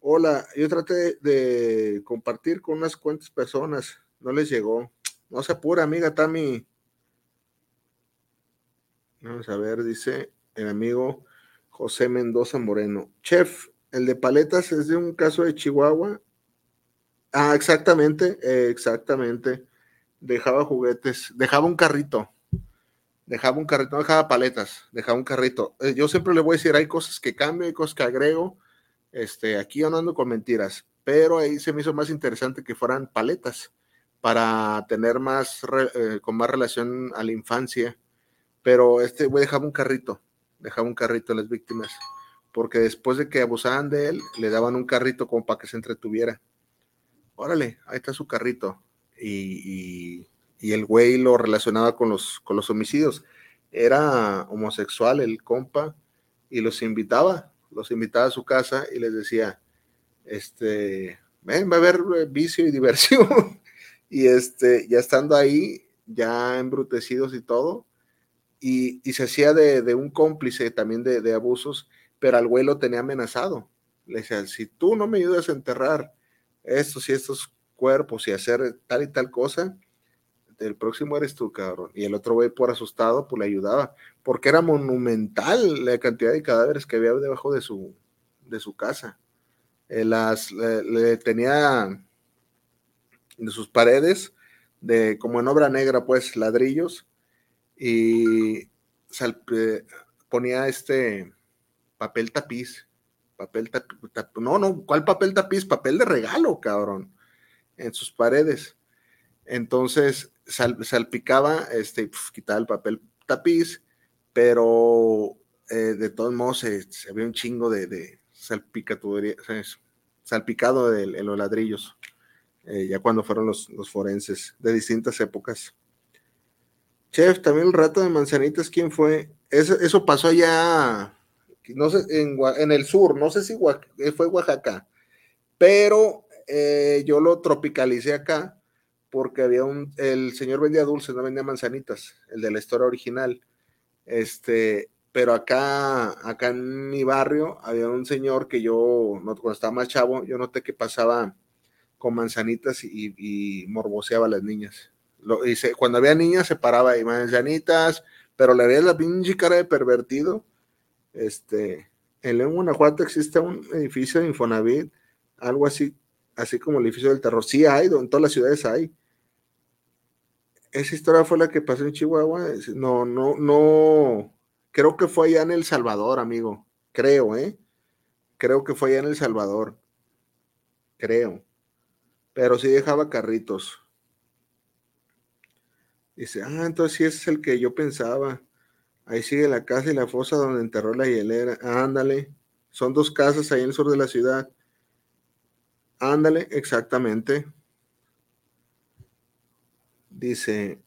B: Hola, yo traté de compartir con unas cuantas personas, no les llegó. No se apura, amiga Tami. Vamos a ver, dice el amigo José Mendoza Moreno. Chef, el de paletas es de un caso de Chihuahua. Ah, exactamente, exactamente dejaba juguetes, dejaba un carrito, dejaba un carrito, no dejaba paletas, dejaba un carrito. Eh, yo siempre le voy a decir, hay cosas que cambio, hay cosas que agrego. Este, aquí yo no ando con mentiras, pero ahí se me hizo más interesante que fueran paletas para tener más, eh, con más relación a la infancia. Pero este güey dejaba un carrito, dejaba un carrito a las víctimas, porque después de que abusaban de él, le daban un carrito como para que se entretuviera. Órale, ahí está su carrito y, y, el güey lo relacionaba con los, con los homicidios. Era homosexual el compa y los invitaba, los invitaba a su casa y les decía, este, ven, va a haber vicio y diversión. y este, ya estando ahí, ya embrutecidos y todo, y, y se hacía de, de, un cómplice también de, de abusos, pero al güey lo tenía amenazado. Le decía, si tú no me ayudas a enterrar estos y estos cuerpos y hacer tal y tal cosa, el próximo eres tú, cabrón. Y el otro güey, por asustado, pues le ayudaba, porque era monumental la cantidad de cadáveres que había debajo de su, de su casa. Eh, las, le, le, tenía de sus paredes, de como en obra negra, pues ladrillos, y salpe, ponía este papel tapiz. Papel tapiz, tap, no, no, ¿cuál papel tapiz? Papel de regalo, cabrón en sus paredes. Entonces sal, salpicaba, este, quitaba el papel tapiz, pero eh, de todos modos se, ve un chingo de, de, salpicado de- en los ladrillos, eh, ya cuando fueron los, los forenses de distintas épocas. Chef, también el rato de manzanitas, ¿quién fue? Eso, pasó allá, no sé, en, en el sur, no sé si eh, fue Oaxaca, pero eh, yo lo tropicalicé acá porque había un, el señor vendía dulces, no vendía manzanitas, el de la historia original. Este, pero acá, acá en mi barrio había un señor que yo, cuando estaba más chavo, yo noté que pasaba con manzanitas y, y morboseaba a las niñas. Lo, y cuando había niñas se paraba ahí, manzanitas, pero le veía la pinche cara de pervertido. Este, en León, Guanajuato existe un edificio de Infonavit, algo así, así como el edificio del terror. Sí hay, en todas las ciudades hay. Esa historia fue la que pasó en Chihuahua. No, no, no. Creo que fue allá en El Salvador, amigo. Creo, ¿eh? Creo que fue allá en El Salvador. Creo. Pero sí dejaba carritos. Dice, ah, entonces sí es el que yo pensaba. Ahí sigue la casa y la fosa donde enterró la hielera. Ándale. Son dos casas ahí en el sur de la ciudad. Ándale, exactamente. Dice,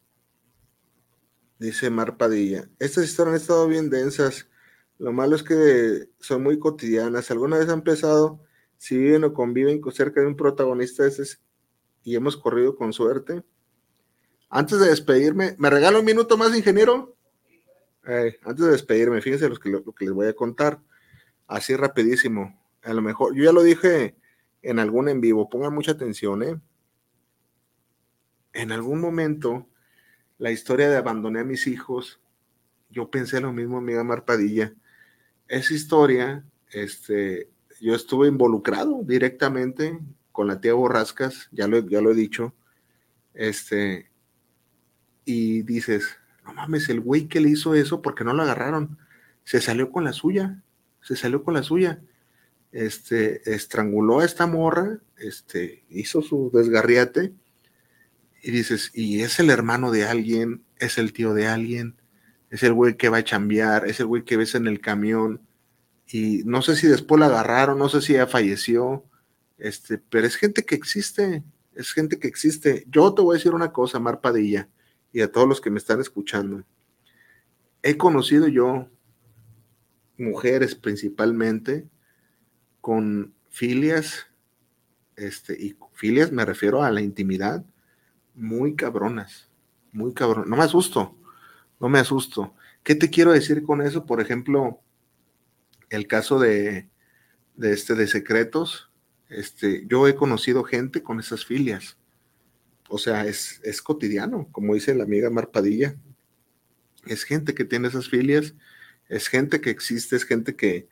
B: dice Mar Padilla. Estas historias han estado bien densas. Lo malo es que son muy cotidianas. ¿Alguna vez han pensado si viven o conviven con- cerca de un protagonista de ese y hemos corrido con suerte? Antes de despedirme, ¿me regala un minuto más, ingeniero? Eh, antes de despedirme, fíjense los que, lo, lo que les voy a contar. Así rapidísimo. A lo mejor, yo ya lo dije en algún en vivo, pongan mucha atención, ¿eh? En algún momento, la historia de abandoné a mis hijos, yo pensé lo mismo, amiga Marpadilla. Esa historia, este, yo estuve involucrado directamente con la tía Borrascas, ya lo, ya lo he dicho, este, y dices, no mames, el güey que le hizo eso, porque no lo agarraron? Se salió con la suya, se salió con la suya. Este, estranguló a esta morra, este, hizo su desgarriate, y dices, y es el hermano de alguien, es el tío de alguien, es el güey que va a chambear, es el güey que ves en el camión, y no sé si después la agarraron, no sé si ya falleció, este, pero es gente que existe, es gente que existe. Yo te voy a decir una cosa, Mar Padilla, y a todos los que me están escuchando. He conocido yo mujeres principalmente con filias, este, y filias me refiero a la intimidad, muy cabronas, muy cabronas. No me asusto, no me asusto. ¿Qué te quiero decir con eso? Por ejemplo, el caso de, este de secretos, este, yo he conocido gente con esas filias. O sea, es, cotidiano, como dice la amiga Marpadilla. Es gente que tiene esas filias, es gente que existe, es gente que,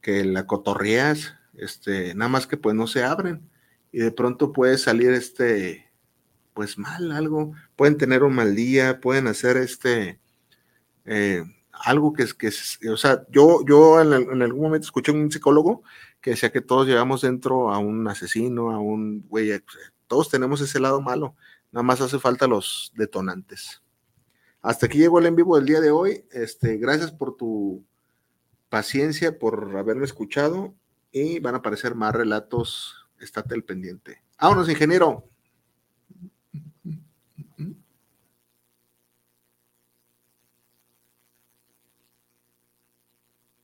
B: que la cotorreas, este, nada más que pues no se abren. Y de pronto puede salir este, pues mal algo, pueden tener un mal día, pueden hacer este, eh, algo que es, que es, o sea, yo, yo en, algún momento escuché un psicólogo que decía que todos llevamos dentro a un asesino, a un güey, todos tenemos ese lado malo, nada más hace falta los detonantes. Hasta aquí llegó el en vivo del día de hoy. Este, gracias por tu paciencia, por haberme escuchado y van a aparecer más relatos. Estate al pendiente. Vámonos, ingeniero.